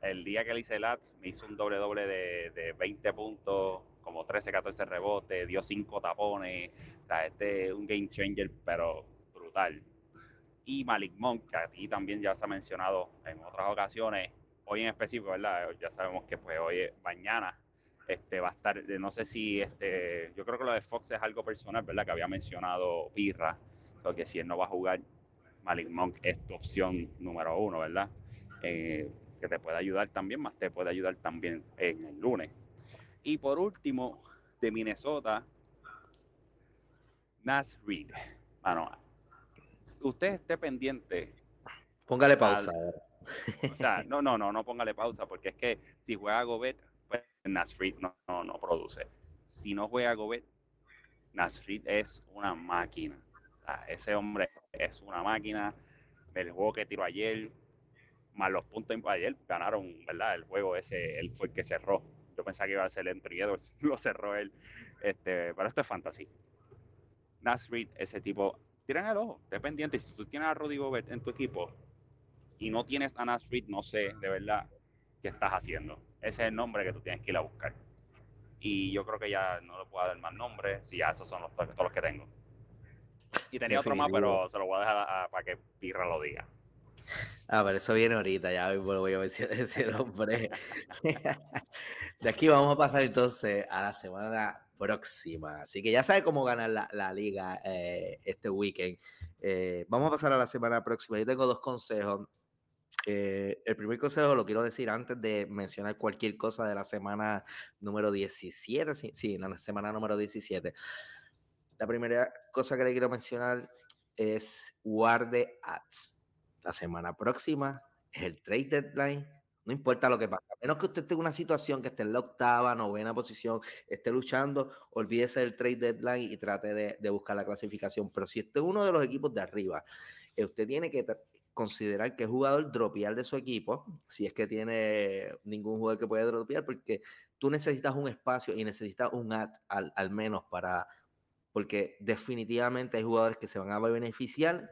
El día que le hice Lats, me hizo un doble doble de, de 20 puntos como 13, 14 rebotes, dio 5 tapones. O sea, este es un game changer, pero brutal. Y Malik Monk, que aquí también ya se ha mencionado en otras ocasiones, hoy en específico, ¿verdad? Ya sabemos que pues hoy, mañana, este, va a estar, no sé si, este, yo creo que lo de Fox es algo personal, ¿verdad? Que había mencionado Pirra, porque si él no va a jugar, Malik Monk es tu opción número uno, ¿verdad? Eh, que te puede ayudar también, más te puede ayudar también en el lunes. Y por último, de Minnesota, Nas Reed. Bueno, usted esté pendiente. Póngale pausa. o sea, no, no, no, no póngale pausa, porque es que si juega Gobert, pues Nas Reed no, no, produce. si no juega Gobert, Nasrid es una máquina. Ese hombre es una máquina. El juego que tiró ayer, más los puntos ayer, ganaron, ¿verdad? El juego ese, él fue el que cerró. Yo pensaba que iba a ser el Edwards, lo cerró él. Este, pero esto es fantasy. Nasrid, ese tipo, tiran el ojo, dependiente. Si tú tienes a Rudy Gobert en tu equipo y no tienes a Nasrid, no sé de verdad qué estás haciendo. Ese es el nombre que tú tienes que ir a buscar. Y yo creo que ya no le puedo dar más nombres, si ya esos son los, todos los que tengo. Y tenía otro más, pero se lo voy a dejar para que Pirra lo diga. Ah, pero eso viene ahorita, ya voy a decir ese nombre. De aquí vamos a pasar entonces a la semana próxima. Así que ya sabe cómo ganar la, liga eh, este weekend. Eh, vamos a pasar a la semana próxima. Yo tengo dos consejos. Eh, el primer consejo lo quiero decir antes de mencionar cualquier cosa de la semana número 17. Sí, sí la semana número 17. La primera cosa que le quiero mencionar es guarde ads. La semana próxima es el trade deadline no importa lo que pase. A menos que usted tenga una situación que esté en la octava, novena posición, esté luchando, olvídese del trade deadline y trate de, buscar la clasificación. Pero si este es uno de los equipos de arriba, eh, usted tiene que considerar es jugador dropear de su equipo, si es que tiene ningún jugador que puede dropear, porque tú necesitas un espacio y necesitas un ad al menos para, porque definitivamente hay jugadores que se van a beneficiar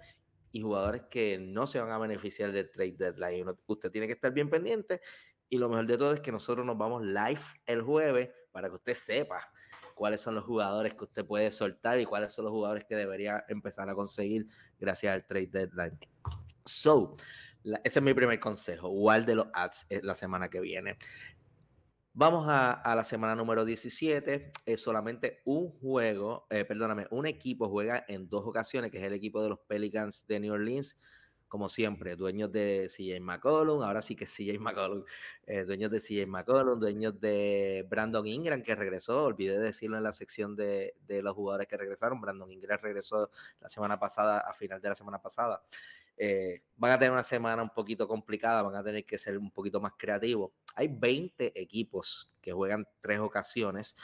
y jugadores que no se van a beneficiar del trade deadline. Usted tiene que estar bien pendiente y lo mejor de todo es que nosotros nos vamos live el jueves para que usted sepa cuáles son los jugadores que usted puede soltar y cuáles son los jugadores que debería empezar a conseguir gracias al trade deadline. So, ese es mi primer consejo. de los ads eh, la semana que viene. Vamos a, la semana número 17. Es solamente un juego, eh, perdóname, un equipo juega en dos ocasiones, que es el equipo de los Pelicans de New Orleans. Como siempre, dueños de CJ McCollum, ahora sí que CJ McCollum, eh, dueños de CJ McCollum, dueños de Brandon Ingram, que regresó, olvidé decirlo en la sección de, de los jugadores que regresaron. Brandon Ingram regresó la semana pasada, a final de la semana pasada. Eh, van a tener una semana un poquito complicada, van a tener que ser un poquito más creativos. Hay 20 equipos que juegan tres ocasiones.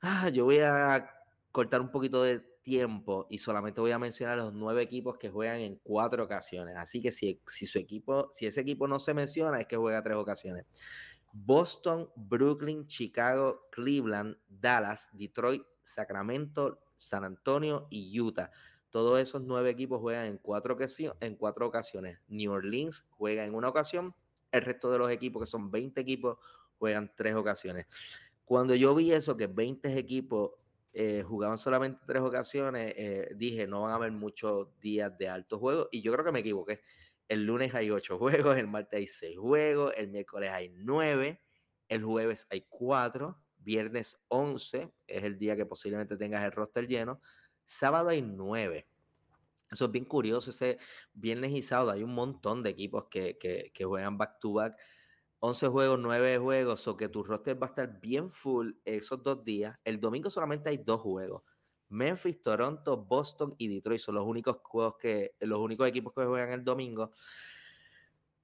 Ah, yo voy a cortar un poquito de tiempo y solamente voy a mencionar los nueve equipos que juegan en cuatro ocasiones. Así que si, si su equipo, si ese equipo no se menciona, es que juega tres ocasiones. Boston, Brooklyn, Chicago, Cleveland, Dallas, Detroit, Sacramento, San Antonio y Utah. Todos esos nueve equipos juegan en cuatro, en cuatro ocasiones. New Orleans juega en una ocasión, el resto de los equipos, que son 20 equipos, juegan tres ocasiones. Cuando yo vi eso, que 20 equipos eh, jugaban solamente tres ocasiones, eh, dije, no van a haber muchos días de alto juego, y yo creo que me equivoqué. El lunes hay ocho juegos, el martes hay seis juegos, el miércoles hay nueve, el jueves hay cuatro, viernes 11 es el día que posiblemente tengas el roster lleno, Sábado hay nueve. Eso es bien curioso. Ese viernes y sábado hay un montón de equipos que, juegan back to back. 11 juegos, 9 juegos, o que tu roster va a estar bien full esos dos días. El domingo solamente hay dos juegos. Memphis, Toronto, Boston y Detroit son los únicos juegos que, los únicos equipos que juegan el domingo.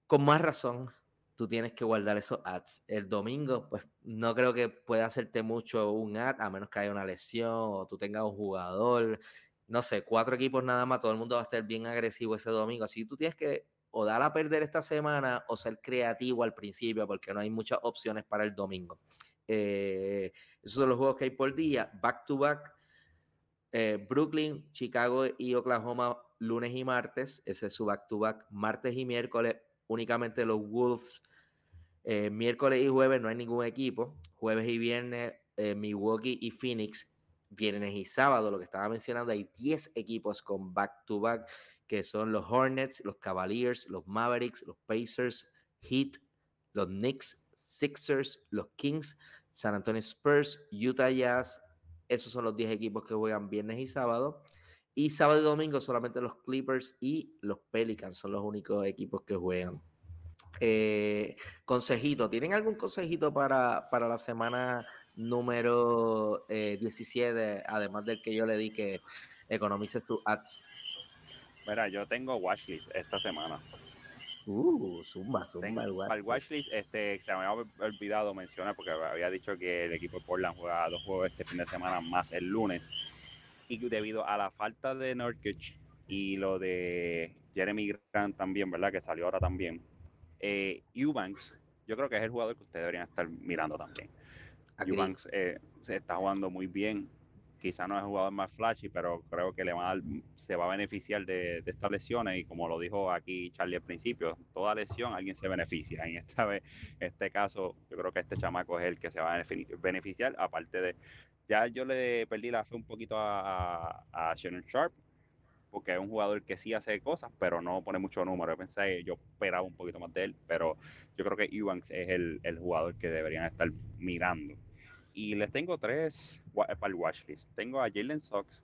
Con más razón, tú tienes que guardar esos ads. El domingo, pues no creo que pueda hacerte mucho un ad, a menos que haya una lesión o tú tengas un jugador. No sé, cuatro equipos nada más, todo el mundo va a estar bien agresivo ese domingo. Así que tú tienes que o dar a perder esta semana o ser creativo al principio, porque no hay muchas opciones para el domingo. Eh, esos son los juegos que hay por día, back to back. Eh, Brooklyn, Chicago y Oklahoma lunes y martes, ese es su back to back, martes y miércoles únicamente los Wolves. Eh, miércoles y jueves no hay ningún equipo. Jueves y viernes, eh, Milwaukee y Phoenix. Viernes y sábado, lo que estaba mencionando, hay 10 equipos con back-to-back, que son los Hornets, los Cavaliers, los Mavericks, los Pacers, Heat, los Knicks, Sixers, los Kings, San Antonio Spurs, Utah Jazz. Esos son los 10 equipos que juegan viernes y sábado. Y sábado y domingo solamente los Clippers y los Pelicans son los únicos equipos que juegan. Eh, consejito, ¿tienen algún consejito para, para la semana número 17, eh, además del que yo le di que economices tu ads? Mira, yo tengo watchlist esta semana. Uh, zumba, zumba. el Para el watchlist, este, se me había olvidado mencionar porque había dicho que el equipo de Portland juega dos juegos este fin de semana más el lunes. Y debido a la falta de Nurkic y lo de Jeremy Grant también, ¿verdad? Que salió ahora también. Eh, Eubanks, yo creo que es el jugador que ustedes deberían estar mirando también. Eubanks eh, se está jugando muy bien quizá no es el jugador más flashy, pero creo que le va se va a beneficiar de, estas lesiones y como lo dijo aquí Charlie al principio, toda lesión alguien se beneficia. En esta vez, este caso, yo creo que este chamaco es el que se va a beneficiar, aparte de, ya yo le perdí la fe un poquito a, a, Shannon Sharp, porque es un jugador que sí hace cosas, pero no pone mucho número. Yo pensé, yo esperaba un poquito más de él, pero yo creo que Evans es el, el jugador que deberían estar mirando y les tengo tres para el watchlist. Tengo a Jalen Sox.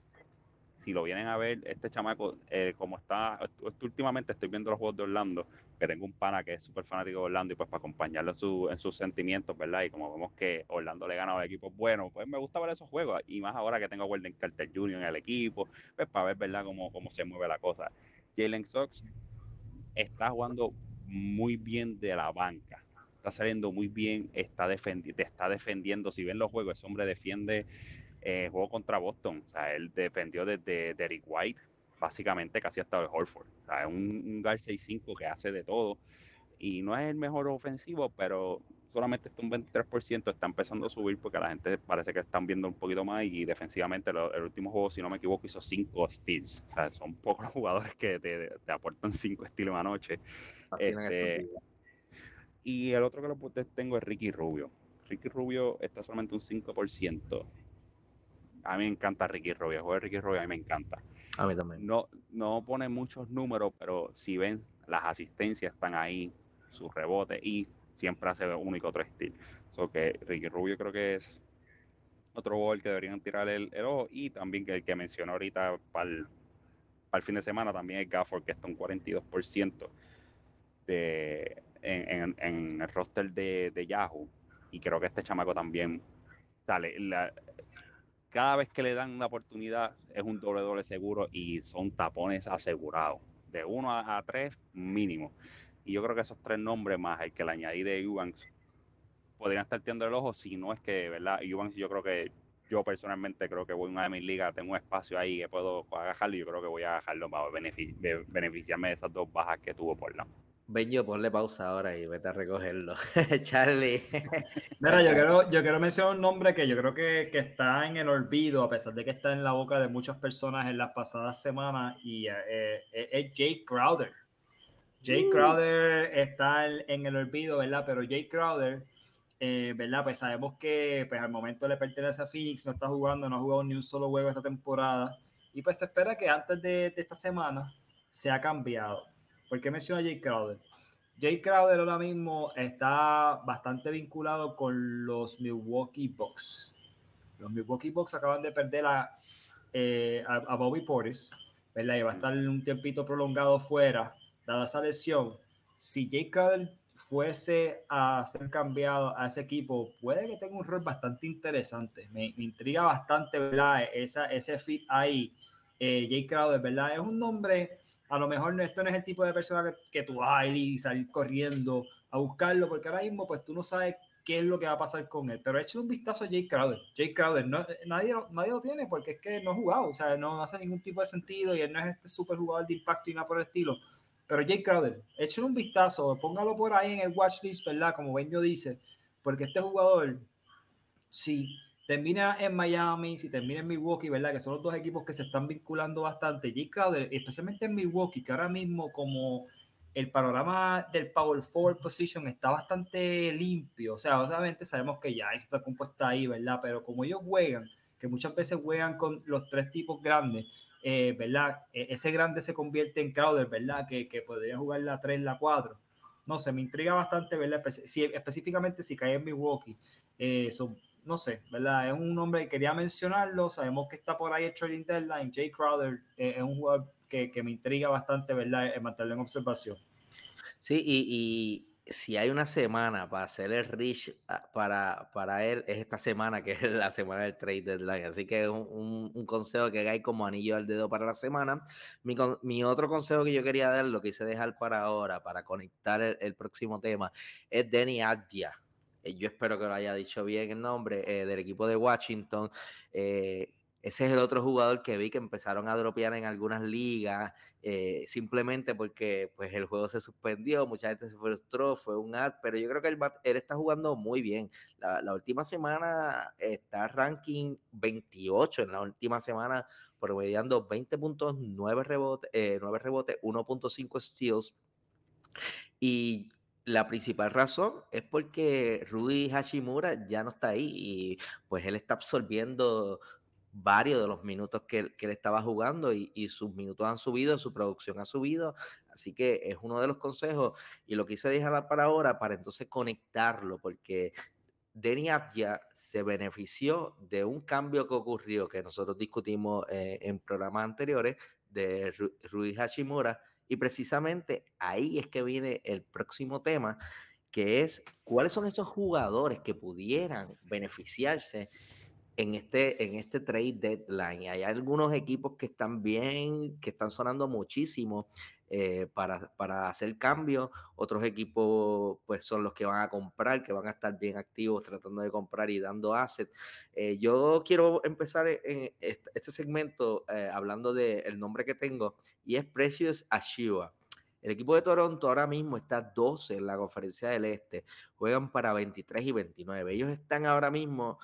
Si lo vienen a ver, este chamaco, eh, como está, últimamente estoy viendo los juegos de Orlando, que tengo un pana que es súper fanático de Orlando y pues para acompañarlo en, su, sus sentimientos, ¿verdad? Y como vemos que Orlando le gana a equipos buenos, pues me gusta ver esos juegos. Y más ahora que tengo a Weldon Carter Jr. en el equipo, pues para ver, ¿verdad?, cómo, cómo se mueve la cosa. Jalen Sox está jugando muy bien de la banca está saliendo muy bien, está, defendi está defendiendo. Si ven los juegos, ese hombre defiende eh, juego contra Boston. O sea, él defendió desde Derek White, básicamente casi hasta el Horford. O sea, es un, un guard 6-5 que hace de todo. Y no es el mejor ofensivo, pero solamente está un 23%, está empezando a subir porque la gente parece que están viendo un poquito más y defensivamente el último juego, si no me equivoco, hizo 5 steals. O sea, son pocos los jugadores que te, te aportan 5 steals una noche. Este, y el otro que lo tengo es Ricky Rubio. Ricky Rubio está solamente un 5%. A mí me encanta Ricky Rubio. El juego de Ricky Rubio a mí me encanta. A mí también. No, no pone muchos números, pero si ven, las asistencias están ahí, sus rebotes, y siempre hace uno y otro estilo. So que Ricky Rubio creo que es otro gol que deberían tirar el, ojo. Y también que el que mencionó ahorita para el, el fin de semana también es Gafford, que está un 42% de en, el roster de, Yahoo. Y creo que este chamaco también sale. Cada vez que le dan una oportunidad es un doble doble seguro y son tapones asegurados. De uno a, tres mínimo. Y yo creo que esos tres nombres más el que le añadí de podrían estar tirando el ojo si no es que, ¿verdad? Evans yo creo que yo personalmente creo que voy a una de mis ligas, tengo un espacio ahí que puedo agajarlo y yo creo que voy a agajarlo para beneficiarme de esas dos bajas que tuvo por la. Bello, ponle pausa ahora y vete a recogerlo. Charlie. Mira, yo quiero, yo quiero mencionar un nombre que yo creo que, que, está en el olvido, a pesar de que está en la boca de muchas personas en las pasadas semanas, y eh, eh, es Jake Crowder. Jake uh. Crowder está en el olvido, ¿verdad? Pero Jake Crowder, eh, ¿verdad? Pues sabemos que pues, al momento le pertenece a Phoenix, no está jugando, no ha jugado ni un solo juego esta temporada, y pues se espera que antes de, de esta semana se ha cambiado. ¿Por qué menciona a Jay Crowder? Jay Crowder ahora mismo está bastante vinculado con los Milwaukee Bucks. Los Milwaukee Bucks acaban de perder a, eh, a, Bobby Portis, ¿verdad? Y va a estar un tiempito prolongado fuera, dada esa lesión. Si Jay Crowder fuese a ser cambiado a ese equipo, puede que tenga un rol bastante interesante. Me, intriga bastante, ¿verdad? Esa, ese fit ahí. Eh, Jay Crowder, ¿verdad? Es un nombre a lo mejor esto no es el tipo de persona que, que tú vas a ir y salir corriendo a buscarlo, porque ahora mismo pues tú no sabes qué es lo que va a pasar con él. Pero eche un vistazo a Jake Crowder. Jake Crowder, no, nadie, nadie lo tiene porque es que no ha jugado, o sea, no hace ningún tipo de sentido y él no es este super jugador de impacto y nada por el estilo. Pero Jake Crowder, echen un vistazo, póngalo por ahí en el watch list, ¿verdad? Como Benjo dice, porque este jugador, sí termina en Miami, si termina en Milwaukee, ¿verdad? Que son los dos equipos que se están vinculando bastante. Jay Crowder, especialmente en Milwaukee, que ahora mismo como el panorama del Power Forward Position está bastante limpio. O sea, obviamente sabemos que ya está compuesta ahí, ¿verdad? Pero como ellos juegan, que muchas veces juegan con los tres tipos grandes, eh, ¿verdad? E, ese grande se convierte en Crowder, ¿verdad? Que, que podría jugar la 3, la 4. No sé, me intriga bastante, ¿verdad? Si, específicamente si cae en Milwaukee. Eh, son no sé, ¿verdad? Es un nombre que quería mencionarlo. Sabemos que está por ahí el trading deadline. Jay Crowder eh, es un jugador que, me intriga bastante, ¿verdad? En mantenerlo en observación. Sí, y, si hay una semana para hacer el reach ah, para, para él, es esta semana, que es la semana del trade deadline. Así que es un, un, consejo que hay como anillo al dedo para la semana. Mi, mi, otro consejo que yo quería dar, lo que hice dejar para ahora, para conectar el, el próximo tema, es Denny Adia. Eh, yo espero que lo haya dicho bien el nombre, eh, del equipo de Washington. Eh, ese es el otro jugador que vi que empezaron a dropear en algunas ligas, eh, simplemente porque pues, el juego se suspendió, mucha gente se frustró, fue un ad, pero yo creo que él, él está jugando muy bien. La, la, última semana está ranking 28, en la última semana promediando 20 puntos, 9 rebotes, eh, 9 rebotes 1.5 steals. Y la principal razón es porque Rudy Hashimura ya no está ahí y pues él está absorbiendo varios de los minutos que, que él estaba jugando y, y, sus minutos han subido, su producción ha subido, así que es uno de los consejos y lo quise dejar para ahora para entonces conectarlo porque Denny Abdia se benefició de un cambio que ocurrió que nosotros discutimos eh, en programas anteriores de Rui Hashimura y precisamente ahí es que viene el próximo tema que es cuáles son esos jugadores que pudieran beneficiarse en este, en este trade deadline. Hay algunos equipos que están bien, que están sonando muchísimo eh, para, para, hacer cambios. Otros equipos, pues, son los que van a comprar, que van a estar bien activos tratando de comprar y dando assets. Eh, yo quiero empezar en este, segmento eh, hablando del nombre que tengo y es Precious Ashiva. El equipo de Toronto ahora mismo está 12 en la conferencia del Este. Juegan para 23 y 29. Ellos están ahora mismo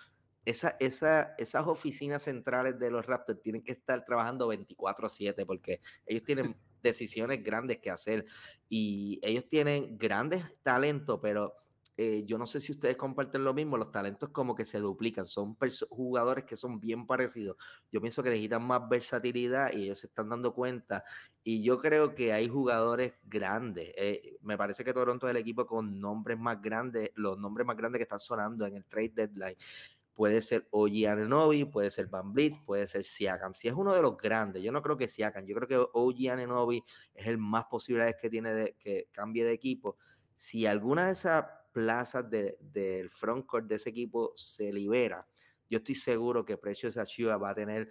esa, esa, esas oficinas centrales de los Raptors tienen que estar trabajando 24/7 porque ellos tienen decisiones grandes que hacer y ellos tienen grandes talentos, pero eh, yo no sé si ustedes comparten lo mismo, los talentos como que se duplican, son jugadores que son bien parecidos. Yo pienso que necesitan más versatilidad y ellos se están dando cuenta. Y yo creo que hay jugadores grandes. Eh, me parece que Toronto es el equipo con nombres más grandes, los nombres más grandes que están sonando en el trade deadline puede ser Oji Ananobi, puede ser Van Vliet, puede ser Siakam. Si es uno de los grandes, yo no creo que Siakam, yo creo que Oji Ananobi es el más posibilidades que tiene de que cambie de equipo. Si alguna de esas plazas del de, frontcourt de ese equipo se libera, yo estoy seguro que Precious Achua va a tener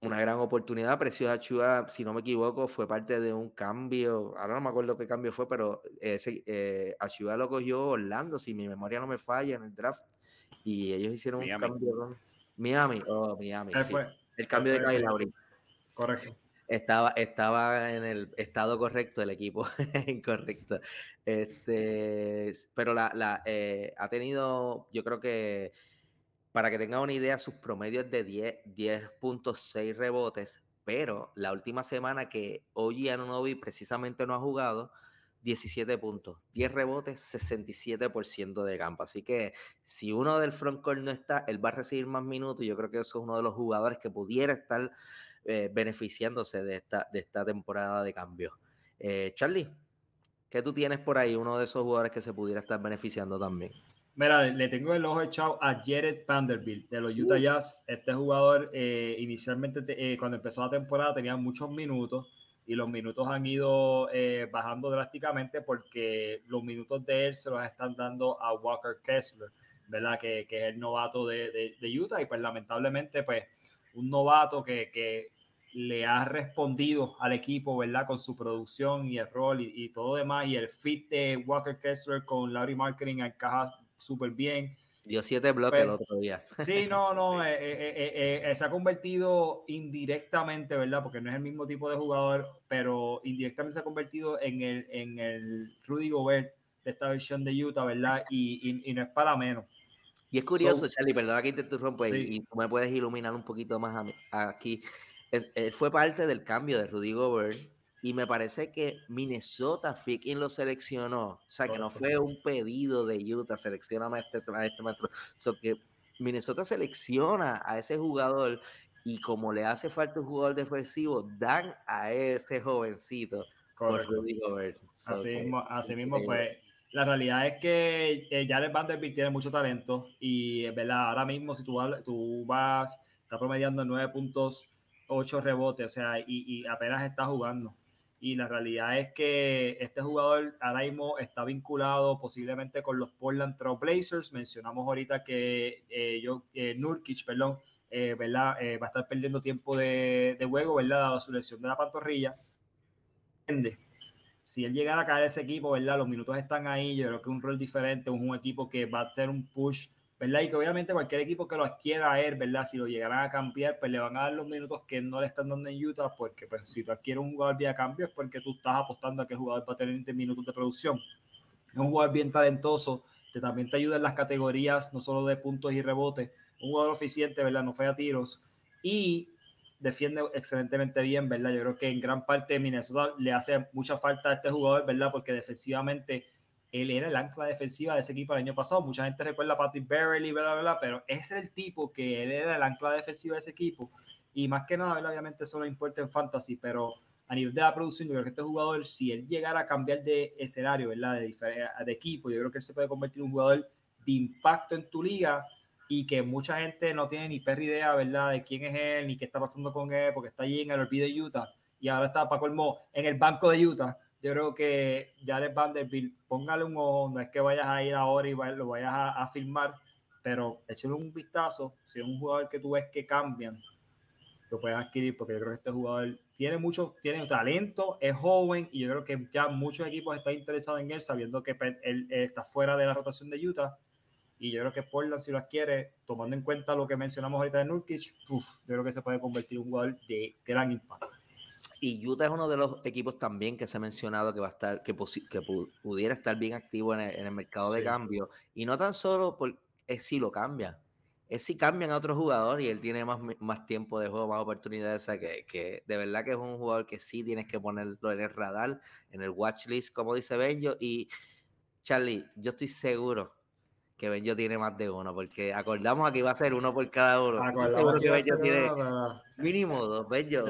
una gran oportunidad. Precious Achua, si no me equivoco, fue parte de un cambio, ahora no me acuerdo qué cambio fue, pero ese eh, Achua lo cogió Orlando, si mi memoria no me falla en el draft y ellos hicieron Miami. un cambio. Miami, oh, Miami. Sí. Fue. El cambio de Kyle Lowry. Correcto. Estaba, estaba en el estado correcto el equipo, incorrecto. Este, pero la, la eh, ha tenido, yo creo que, para que tengan una idea, sus promedios de 10.6 rebotes, pero la última semana que Oji Anunobi precisamente no ha jugado, 17 puntos, 10 rebotes, 67% de campo. Así que si uno del frontcourt no está, él va a recibir más minutos. Yo creo que eso es uno de los jugadores que pudiera estar eh, beneficiándose de esta, de esta temporada de cambio. Eh, Charlie, ¿qué tú tienes por ahí? Uno de esos jugadores que se pudiera estar beneficiando también. Mira, le tengo el ojo echado a Jared Vanderbilt de los Utah. Jazz. Este jugador eh, inicialmente, eh, cuando empezó la temporada, tenía muchos minutos y los minutos han ido eh, bajando drásticamente porque los minutos de él se los están dando a Walker Kessler, ¿verdad? Que, que es el novato de, de, de, Utah y pues lamentablemente pues un novato que, que, le ha respondido al equipo, ¿verdad? Con su producción y el rol y, y todo demás y el fit de Walker Kessler con Larry Marketing encaja súper bien. Dio siete bloques Pero, el otro día. Sí, no, no, eh, eh, eh, se ha convertido indirectamente, ¿verdad? Porque no es el mismo tipo de jugador, pero indirectamente se ha convertido en el, en el Rudy Gobert de esta versión de Utah, ¿verdad? Y, y, y no es para menos. Y es curioso, so, Charlie, perdona que te interrumpa sí. y, y tú me puedes iluminar un poquito más a, a aquí. Es, él fue parte del cambio de Rudy Gobert y me parece que Minnesota fue quien lo seleccionó. O sea, que no fue un pedido de Utah, selecciona a este, a este maestro. O sea, que Minnesota selecciona a ese jugador y como le hace falta un jugador defensivo, dan a ese jovencito. Por Rudy Gobert. So, así, mismo, así mismo fue. La realidad es que eh, Jared Vanderbilt tiene mucho talento y, ¿verdad? Ahora mismo, si tú, tú vas, está promediando 9 puntos, 8 rebotes, o sea, y, y apenas está jugando Y la realidad es que este jugador ahora mismo está vinculado posiblemente con los Portland Trail Blazers. Mencionamos ahorita que eh, yo, eh, Nurkic, perdón, eh, ¿verdad? va a estar perdiendo tiempo de, de, juego, ¿verdad? Dado su lesión de la pantorrilla. Si él llegara a caer ese equipo, ¿verdad? Los minutos están ahí. Yo creo que un rol diferente, un equipo que va a tener un push Y que obviamente cualquier equipo que lo adquiera a él, ¿verdad? Si lo llegaran a cambiar, pues le van a dar los minutos que no le están dando en Utah, porque pues si tú adquieres un jugador vía cambio es porque tú estás apostando a que el jugador va a tener minutos de producción. Es un jugador bien talentoso, que también te ayuda en las categorías, no solo de puntos y rebotes, un jugador eficiente, ¿verdad? No falla tiros y defiende excelentemente bien, ¿verdad? Yo creo que en gran parte Minnesota le hace mucha falta a este jugador, ¿verdad? Porque defensivamente él era el ancla defensiva de ese equipo el año pasado. Mucha gente recuerda a Patrick Beverly, bla, bla, bla, pero ese es el tipo que él era el ancla defensiva de ese equipo. Y más que nada, obviamente eso no importa en fantasy, pero a nivel de la producción, yo creo que este jugador, si él llegara a cambiar de escenario, ¿verdad? De, de equipo, yo creo que él se puede convertir en un jugador de impacto en tu liga y que mucha gente no tiene ni perra idea, ¿verdad? De quién es él, ni qué está pasando con él, porque está allí en el olvido de Utah y ahora está para colmo en el banco de Utah yo creo que Jared Vanderbilt, póngale un ojo, no es que vayas a ir ahora y lo vayas a, filmar, pero échale un vistazo, si es un jugador que tú ves que cambian, lo puedes adquirir porque yo creo que este jugador tiene mucho, tiene talento, es joven y yo creo que ya muchos equipos están interesados en él sabiendo que él, está fuera de la rotación de Utah y yo creo que Portland si lo adquiere, tomando en cuenta lo que mencionamos ahorita de Nurkic, yo creo que se puede convertir en un jugador de gran impacto. Y Utah es uno de los equipos también que se ha mencionado que va a estar, que, que pudiera estar bien activo en el, mercado de cambio. Y no tan solo por, es si lo cambian, es si cambian a otro jugador y él tiene más, más tiempo de juego, más oportunidades. O sea, que, que, de verdad que es un jugador que sí tienes que ponerlo en el radar, en el watch list, como dice Benjo. Y Charlie, yo estoy seguro que Benjo tiene más de uno, porque acordamos que iba a ser uno por cada uno. Acordamos que Benjo tiene mínimo dos. Benjo,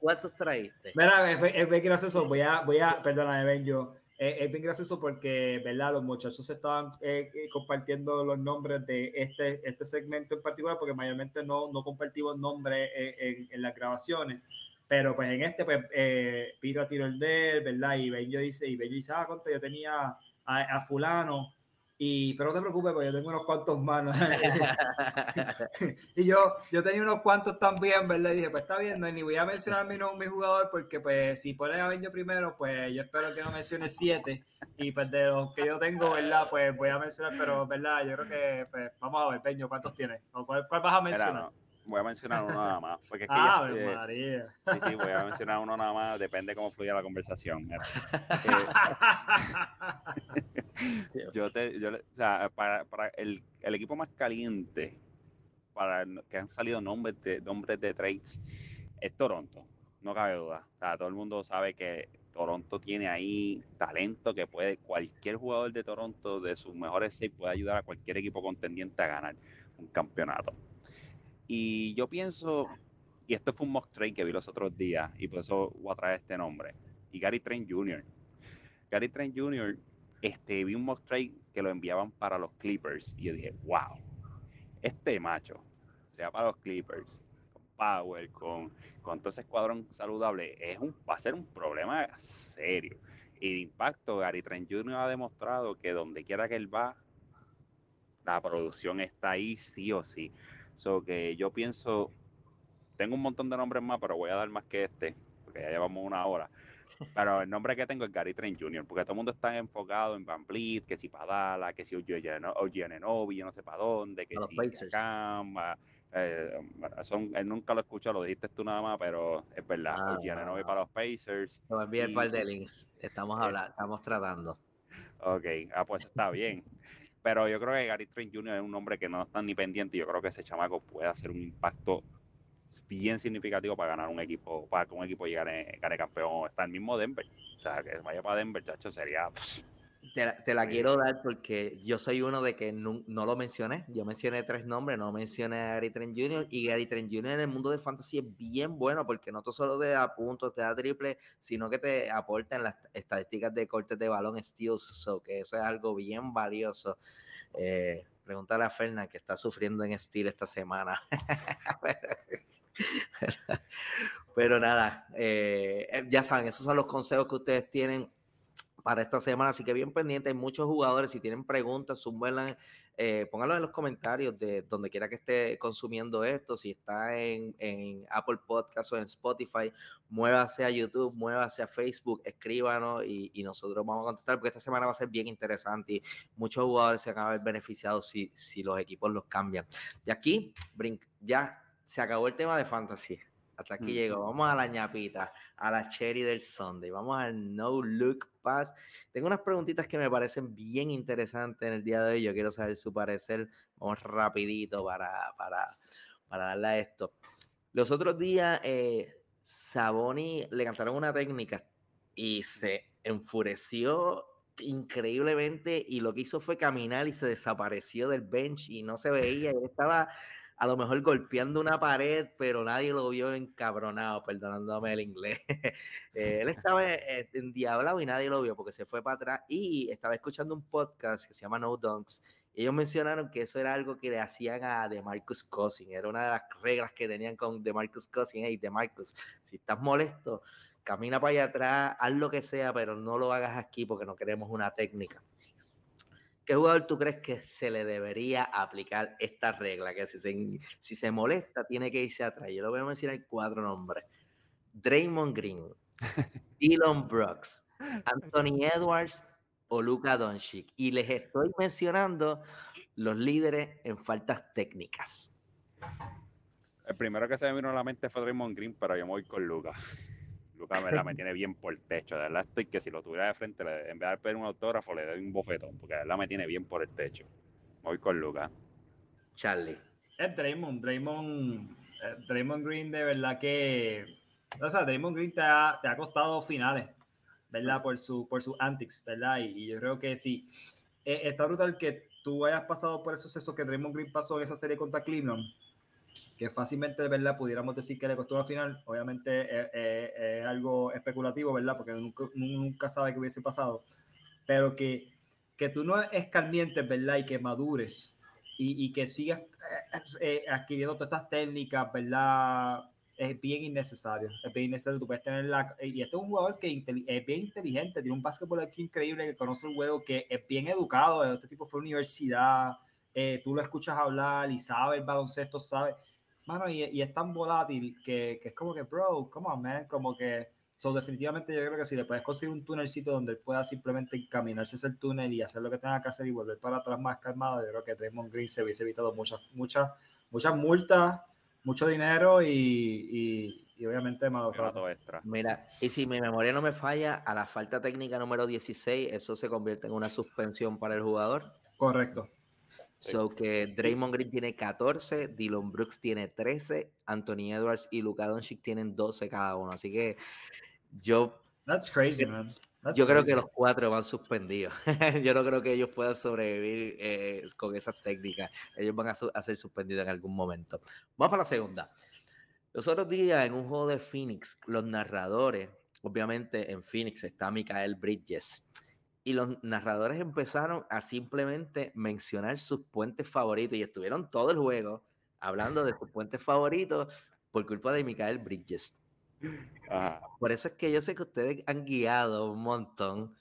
¿Cuántos traíste? Mira, es, bien gracioso. Voy a, voy a, perdóname, ven yo. Es, bien gracioso porque, ¿verdad? Los muchachos estaban eh, eh, compartiendo los nombres de este, este segmento en particular, porque mayormente no, no compartimos nombres en, en, las grabaciones. Pero pues en este, pues, eh, Piro tiró el de él, ¿verdad? Y Benjo dice, y Benjo dice, ah, conte, yo tenía a, a fulano y, pero no te preocupes, porque yo tengo unos cuantos manos. y yo, yo tenía unos cuantos también, ¿verdad? Y dije, pues está bien, no, ni voy a mencionar mi, mi jugador, porque pues si ponen a Benjo primero, pues yo espero que no mencione siete. Y pues de los que yo tengo, ¿verdad? Pues voy a mencionar, pero, ¿verdad? Yo creo que, pues, vamos a ver, Peño, ¿cuántos tienes? ¿Cuál, cuál vas a mencionar? Voy a mencionar uno nada más. Porque es ah, María. Sí, sí, voy a mencionar uno nada más, depende cómo fluya la conversación. Eh, yo te, yo, o sea, para, para el, el, equipo más caliente, para que han salido nombres de, nombres de trades, es Toronto, no cabe duda. O sea, todo el mundo sabe que Toronto tiene ahí talento que puede, cualquier jugador de Toronto, de sus mejores seis, puede ayudar a cualquier equipo contendiente a ganar un campeonato. Y yo pienso, y esto fue un mock trade que vi los otros días, y por eso voy a traer este nombre, y Gary Trent Jr. Gary Trent Jr., este, vi un mock trade que lo enviaban para los Clippers, y yo dije, wow, este macho, sea para los Clippers, con Power, con, con todo ese escuadrón saludable, es un, va a ser un problema serio. Y de impacto, Gary Trent Jr. ha demostrado que donde quiera que él va, la producción está ahí sí o sí. So que yo pienso, tengo un montón de nombres más, pero voy a dar más que este, porque ya llevamos una hora. Pero el nombre que tengo es Gary Trent Jr., porque todo el mundo está enfocado en Van Vliet, que si Padala, que si Ogianenovi, yo no sé para dónde, que si Camba. Eh, son, él nunca lo escuchó, lo dijiste tú nada más, pero es verdad. Ah, para los Pacers. Te par de links. Estamos, hablando, estamos tratando. Ok, ah, pues está bien. Pero yo creo que Gary Trent Jr. es un hombre que no está ni pendiente. Yo creo que ese chamaco puede hacer un impacto bien significativo para ganar un equipo, para que un equipo llegue gane campeón. Está el mismo Denver. O sea, que vaya para Denver, chacho, sería. Te, la quiero dar porque yo soy uno de que no, lo mencioné. Yo mencioné tres nombres, no mencioné a Gary Trent Jr. Y Gary Trent Jr. en el mundo de fantasy es bien bueno porque no solo te da puntos, te da triple, sino que te aporta en las estadísticas de cortes de balón, steals, so que eso es algo bien valioso. Eh, pregúntale a Fernán que está sufriendo en estilo esta semana. Pero nada, eh, eh, ya saben, esos son los consejos que ustedes tienen para esta semana, así que bien pendiente, hay muchos jugadores, si tienen preguntas, súbenlas eh, pónganlo en los comentarios de donde quiera que esté consumiendo esto, si está en, Apple Podcast o en Spotify, muévase a YouTube, muévase a Facebook, escríbanos y, nosotros vamos a contestar porque esta semana va a ser bien interesante y muchos jugadores se van a ver beneficiados si, si los equipos los cambian. Y aquí, ya se acabó el tema de fantasy. Hasta aquí llegó. Vamos a la ñapita, a la cherry del Sunday. Vamos al no look pass. Tengo unas preguntitas que me parecen bien interesantes en el día de hoy. Yo quiero saber su parecer. Vamos rapidito para, para, para darle a esto. Los otros días, eh, Saboni le cantaron una técnica y se enfureció increíblemente y lo que hizo fue caminar y se desapareció del bench y no se veía. Él estaba a lo mejor golpeando una pared, pero nadie lo vio encabronado, perdonándome el inglés. Eh, él estaba eh, endiablado y nadie lo vio porque se fue para atrás y estaba escuchando un podcast que se llama No Dunks. ellos mencionaron que eso era algo que le hacían a DeMarcus Cousins, era una de las reglas que tenían con DeMarcus Cousins. Hey, DeMarcus, si estás molesto, camina para allá atrás, haz lo que sea, pero no lo hagas aquí porque no queremos una técnica. ¿Qué jugador tú crees que se le debería aplicar esta regla? Que si se, si se molesta, tiene que irse atrás. Yo lo voy a mencionar cuatro nombres: Draymond Green, Dylan Brooks, Anthony Edwards o Luka Doncic. Y les estoy mencionando los líderes en faltas técnicas. El primero que se me vino a la mente fue Draymond Green, pero yo me voy con Luka. Lucas me tiene bien por el techo. De verdad estoy que si lo tuviera de frente, en vez de pedir un autógrafo, le doy un bofetón, porque de verdad me tiene bien por el techo. Voy con Lucas. Charlie. Es Draymond, Draymond, eh, Draymond Green de verdad que, o sea, Draymond Green te ha, te ha costado finales, ¿verdad? Por su, por sus antics, ¿verdad? Y, yo creo que sí. Eh, está brutal que tú hayas pasado por el suceso que Draymond Green pasó en esa serie contra Cleveland que fácilmente, ¿verdad? Pudiéramos decir que le costó la final. Obviamente eh, eh, es, algo especulativo, ¿verdad? Porque nunca, nunca sabe qué hubiese pasado. Pero que, que tú no escarmientes, ¿verdad? Y que madures y, y que sigas eh, adquiriendo todas estas técnicas, ¿verdad? Es bien innecesario. Es bien innecesario. Tú puedes tener la. Y este es un jugador que es bien inteligente, tiene un básquetbol aquí increíble, que conoce el juego, que es bien educado. Este tipo fue a universidad. tú lo escuchas hablar y sabe el baloncesto, sabe mano, y, es tan volátil que, que, es como que, bro, come on, man, como que, so, definitivamente yo creo que si le puedes conseguir un túnelcito donde él pueda simplemente encaminarse ese túnel y hacer lo que tenga que hacer y volver para atrás más calmado, yo creo que Draymond Green se hubiese evitado muchas, muchas, muchas multas, mucho dinero y, y, obviamente malos rato extra. Mira, y si mi memoria no me falla, a la falta técnica número 16, eso se convierte en una suspensión para el jugador. Correcto. So que Draymond Green tiene 14, Dylan Brooks tiene 13, Anthony Edwards y Luka Doncic tienen 12 cada uno. Así que yo. That's crazy, man. yo creo que los cuatro van suspendidos. yo no creo que ellos puedan sobrevivir eh, con esas técnicas. Ellos van a, a, ser suspendidos en algún momento. Vamos para la segunda. Los otros días en un juego de Phoenix, los narradores, obviamente en Phoenix está Michael Bridges y los narradores empezaron a simplemente mencionar sus puentes favoritos y estuvieron todo el juego hablando de sus puentes favoritos por culpa de Michael Bridges. Por eso es que yo sé que ustedes han guiado un montón.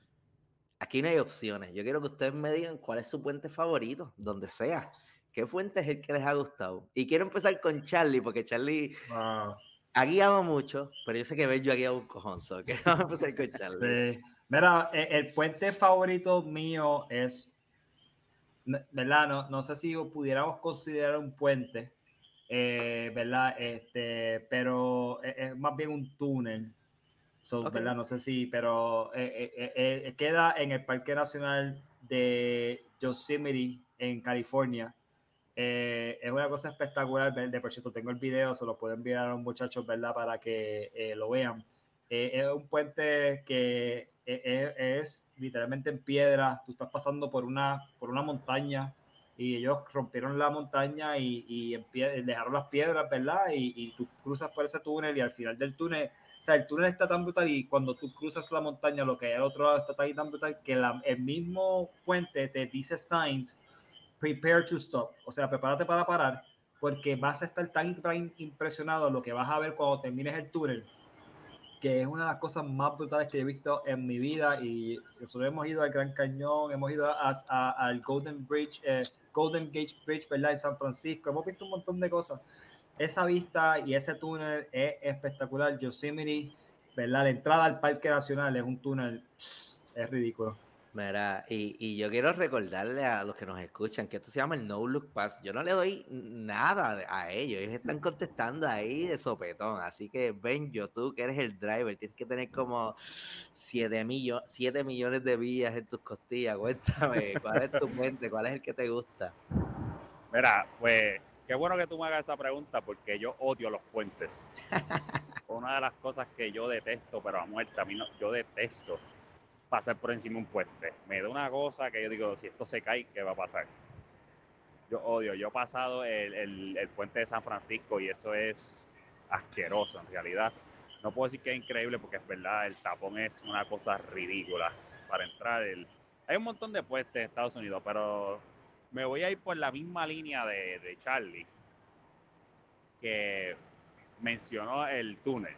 Aquí no hay opciones. Yo quiero que ustedes me digan cuál es su puente favorito, donde sea. ¿Qué fuente es el que les ha gustado? Y quiero empezar con Charlie, porque Charlie ha guiado mucho, pero yo sé que yo ha guiado un cojón. que vamos a empezar con Charlie. Mira, e, el puente favorito mío es, ¿verdad? No, no sé si pudiéramos considerar un puente, eh, ¿verdad? Este, pero e, es, más bien un túnel. ¿verdad? No sé si, pero eh, eh, queda en el Parque Nacional de Yosemite, en California. es una cosa espectacular, de por cierto, tengo el video, se lo puedo enviar a los muchachos, ¿verdad? Para que lo vean. es un puente que e, e, es, literalmente en piedras, tú estás pasando por una, por una montaña y ellos rompieron la montaña y, y dejaron las piedras, ¿verdad? Y, y, tú cruzas por ese túnel y al final del túnel, o sea, el túnel está tan brutal y cuando tú cruzas la montaña, lo que hay al otro lado está tan brutal que el mismo puente te dice signs, prepare to stop, o sea, prepárate para parar, porque vas a estar tan impresionado lo que vas a ver cuando termines el túnel, que es una de las cosas más brutales que he visto en mi vida. Y nosotros hemos ido al Gran Cañón, hemos ido al Golden Bridge, eh, Golden Gate Bridge, ¿verdad? En San Francisco, hemos visto un montón de cosas. Esa vista y ese túnel es espectacular. Yosemite, ¿verdad? La entrada al Parque Nacional es un túnel, es ridículo. Mira, y, y, yo quiero recordarle a los que nos escuchan que esto se llama el No Look Pass. Yo no le doy nada a ellos, ellos están contestando ahí de sopetón. Así que, ven, yo tú que eres el driver, tienes que tener como 7, millones de vías en tus costillas. Cuéntame, ¿cuál es tu puente? ¿Cuál es el que te gusta? Mira, pues qué bueno que tú me hagas esa pregunta porque yo odio los puentes. Una de las cosas que yo detesto, pero a muerte, a mí no, yo detesto pasar por encima de un puente. Me da una cosa que yo digo, si esto se cae, ¿qué va a pasar? Yo odio, yo he pasado el, el, puente de San Francisco y eso es asqueroso en realidad. No puedo decir que es increíble porque es verdad, el tapón es una cosa ridícula para entrar. El... Hay un montón de puentes en Estados Unidos, pero me voy a ir por la misma línea de, de Charlie, que mencionó el túnel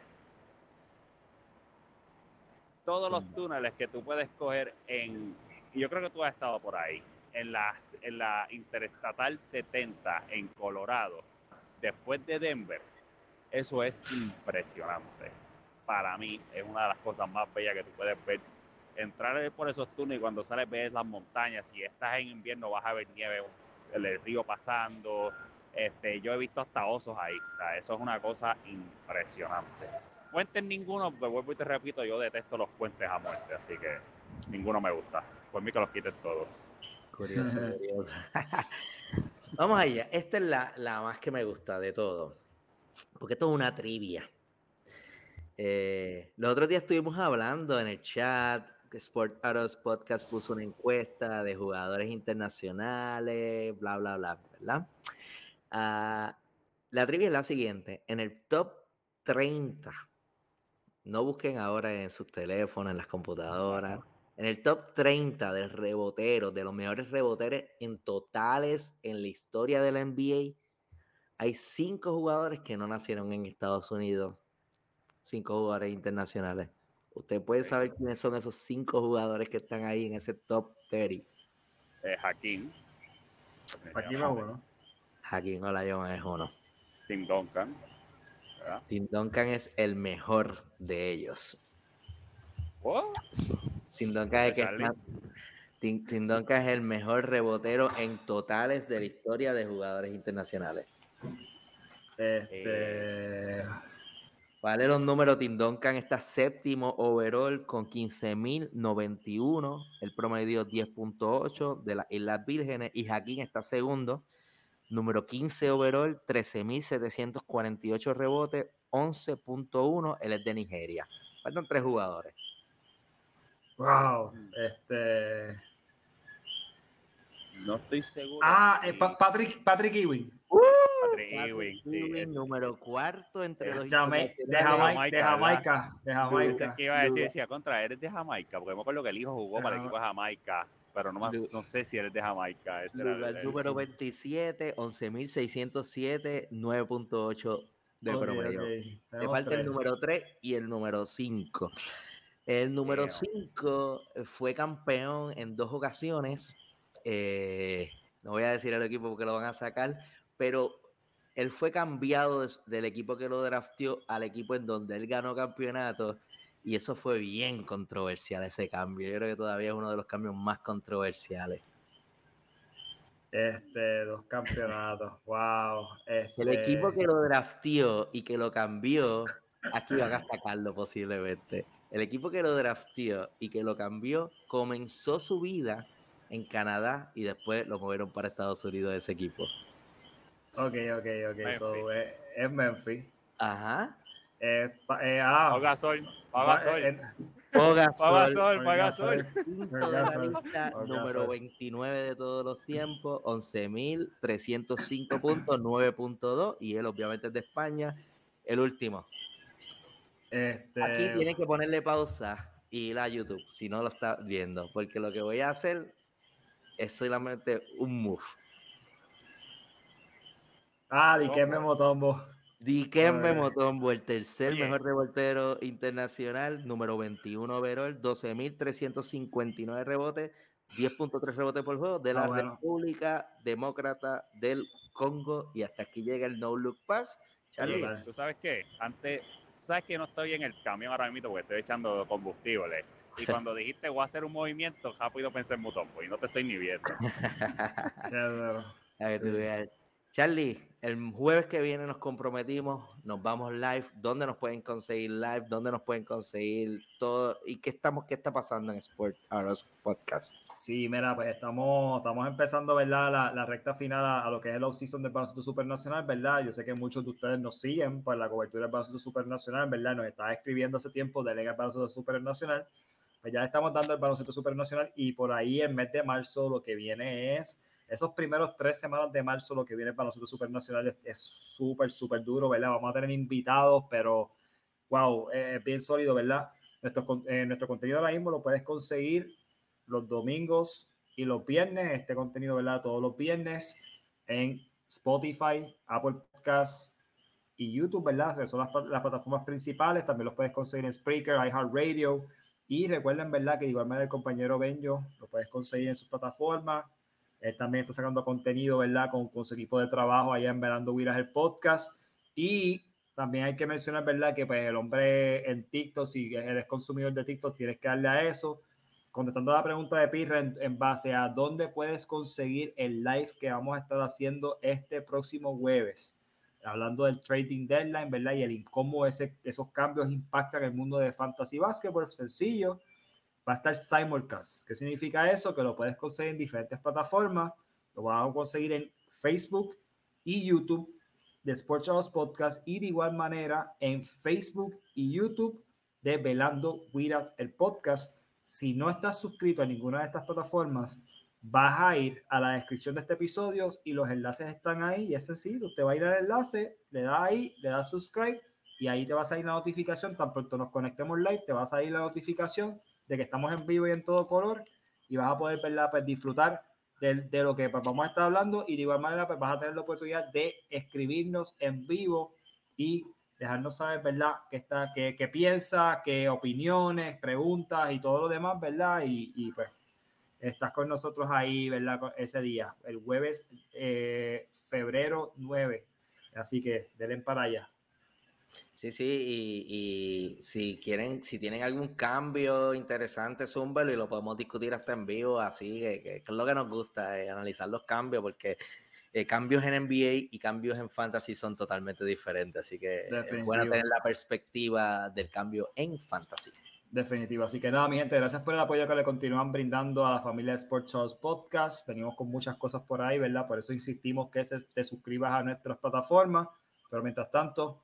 todos los túneles que tú puedes coger en, yo creo que tú has estado por ahí, en la, en la Interestatal 70 en Colorado, después de Denver, eso es impresionante. Para mí es una de las cosas más bellas que tú puedes ver. Entrar por esos túneles y cuando sales ves las montañas. Si estás en invierno vas a ver nieve, el río pasando. Este, yo he visto hasta osos ahí. eso es una cosa impresionante puentes ninguno, pues vuelvo y te repito, yo detesto los puentes a muerte, así que ninguno me gusta. Por mí que los quiten todos. Curioso, curioso. Vamos allá. Esta es la, la, más que me gusta de todo. Porque esto es una trivia. Eh, los otros días estuvimos hablando en el chat. Sport Arrows Podcast puso una encuesta de jugadores internacionales, bla, bla, bla, ¿verdad? Uh, la trivia es la siguiente. En el top 30 no busquen ahora en sus teléfonos, en las computadoras. En el top 30 de reboteros, de los mejores reboteros en totales en la historia de la NBA, hay cinco jugadores que no nacieron en Estados Unidos. Cinco jugadores internacionales. ¿Usted puede saber quiénes son esos cinco jugadores que están ahí en ese top 30? Eh, Hakim. Hakim es uno. Hakim Olajuwon es uno. Tim Duncan. Tim Duncan es el mejor de ellos. Tim Duncan, es el mejor rebotero en totales de la historia de jugadores internacionales. Este. Vale los números, Tim Duncan está séptimo overall con 15.091, el promedio 10.8 de las Islas Vírgenes y Jaquín está segundo Número 15 overall, 13.748 rebotes, 11.1, él es de Nigeria. Faltan tres jugadores. Wow, este... No estoy seguro. Ah, eh, Patrick, Patrick Ewing. Uh, Patrick Ewing, sí. número cuarto entre los de, Jamaica, de Jamaica. De Jamaica. ¿Qué iba a decir? Decía, contra, eres de Jamaica, porque me acuerdo que el hijo jugó para el equipo de Jamaica pero no, no sé si eres de Jamaica. Ese el número 27, 11.607, 9.8 de promedio. Le falta el número 3 y el número 5. El número 5 fue campeón en dos ocasiones. Eh, no voy a decir el equipo porque lo van a sacar, pero él fue cambiado del equipo que lo draftió al equipo en donde él ganó campeonato y eso fue bien controversial, ese cambio. Yo creo que todavía es uno de los cambios más controversiales. Este, dos campeonatos, wow. El equipo este que lo draftió y que lo cambió, aquí van a sacarlo posiblemente. El equipo que lo draftió y que lo cambió comenzó su vida en Canadá y después lo movieron para Estados Unidos ese equipo. Ok, ok, ok. So, es Memphis. Ajá. Eh, eh, ah, Pagasol, Pagasol. Eh, Pagasol, Pagasol. número 29 de todos los tiempos, 11.305 puntos, 9.2, y él obviamente es de España. El último. Este... Aquí tienen que ponerle pausa y ir a YouTube, si no lo está viendo, porque lo que voy a hacer es solamente un move. Ah, Dikembe Motombo. Dikembe Motombo, el tercer mejor revoltero internacional, número 21 overall, 12.359 rebotes, 10.3 rebotes por juego de la Ah, bueno. República Demócrata del Congo. Y hasta aquí llega el No Look Pass. Charlie, Brutal. ¿Tú sabes qué? Antes, tú sabes que no estoy en el camión ahora mismo porque estoy echando combustible. Y cuando dijiste voy a hacer un movimiento, rápido pensé en Mutombo y no te estoy ni viendo. A que tú veas. Charlie, el jueves que viene nos comprometimos, nos vamos live. ¿Dónde nos pueden conseguir live? ¿Dónde nos pueden conseguir todo? ¿Y qué estamos, qué está pasando en Sport Aros Podcast? Sí, mira, pues estamos, estamos empezando, ¿verdad? La, la recta final a, a lo que es el off-season del baloncesto supernacional, ¿verdad? Yo sé que muchos de ustedes nos siguen por la cobertura del baloncesto supernacional, ¿verdad? Nos está escribiendo hace tiempo de Liga Baloncesto Supernacional. Pues ya estamos dando el baloncesto supernacional y por ahí en mes de marzo lo que viene es, esos primeros tres semanas de marzo lo que viene el baloncesto supernacional es- súper, súper duro, ¿verdad? Vamos a tener invitados, pero wow, eh, es bien sólido, ¿verdad? Nuestro, eh, nuestro contenido ahora mismo lo puedes conseguir los domingos y los viernes, este contenido, ¿verdad? Todos los viernes en Spotify, Apple Podcasts y YouTube, ¿verdad? Que son las, las plataformas principales. También los puedes conseguir en Spreaker, iHeartRadio. Y recuerden, ¿verdad? Que igual manera el compañero Benjo lo puedes conseguir en sus plataformas. Él también está sacando contenido, ¿verdad? Con, con su equipo de trabajo allá en Verando Viras el podcast. Y también hay que mencionar, ¿verdad? Que pues el hombre en TikTok, si eres consumidor de TikTok, tienes que darle a eso contestando la pregunta de Pirra en, en base a dónde puedes conseguir el live que vamos a estar haciendo este próximo jueves. Hablando del trading deadline, ¿verdad? Y el cómo ese, esos cambios impactan el mundo de fantasy basketball. Sencillo. Va a estar Simulcast. ¿Qué significa eso? Que lo puedes conseguir en diferentes plataformas. Lo vas a conseguir en Facebook y YouTube de Sports House Podcast y de igual manera en Facebook y YouTube de Velando Wiras el podcast. Si no estás suscrito a ninguna de estas plataformas, vas a ir a la descripción de este episodio y los enlaces están ahí y es sencillo. Usted va a ir al enlace, le da ahí, le da subscribe y ahí te va a salir la notificación. Tan pronto nos conectemos live, te va a salir la notificación de que estamos en vivo y en todo color y vas a poder ¿verdad? Pues, disfrutar de, de lo que pues, vamos a estar hablando y de igual manera pues, vas a tener la oportunidad de escribirnos en vivo y dejarnos saber, ¿verdad? Qué, está, qué, qué piensa, qué opiniones, preguntas y todo lo demás, ¿verdad? Y, y, pues estás con nosotros ahí, ¿verdad? Ese día, el jueves, eh, febrero 9. Así que denle para allá. Sí, sí, y, y si quieren, si tienen algún cambio interesante, zúmbelo y lo podemos discutir hasta en vivo, así que, que- es lo que nos gusta, eh, analizar los cambios, porque eh, cambios en NBA y cambios en fantasy son totalmente diferentes, así que es bueno tener la perspectiva del cambio en fantasy. Definitivo. Así que nada, mi gente, gracias por el apoyo que le continúan brindando a la familia de Sports Shows Podcast. Venimos con muchas cosas por ahí, ¿verdad? Por eso insistimos que se- te suscribas a nuestras plataformas. Pero mientras tanto,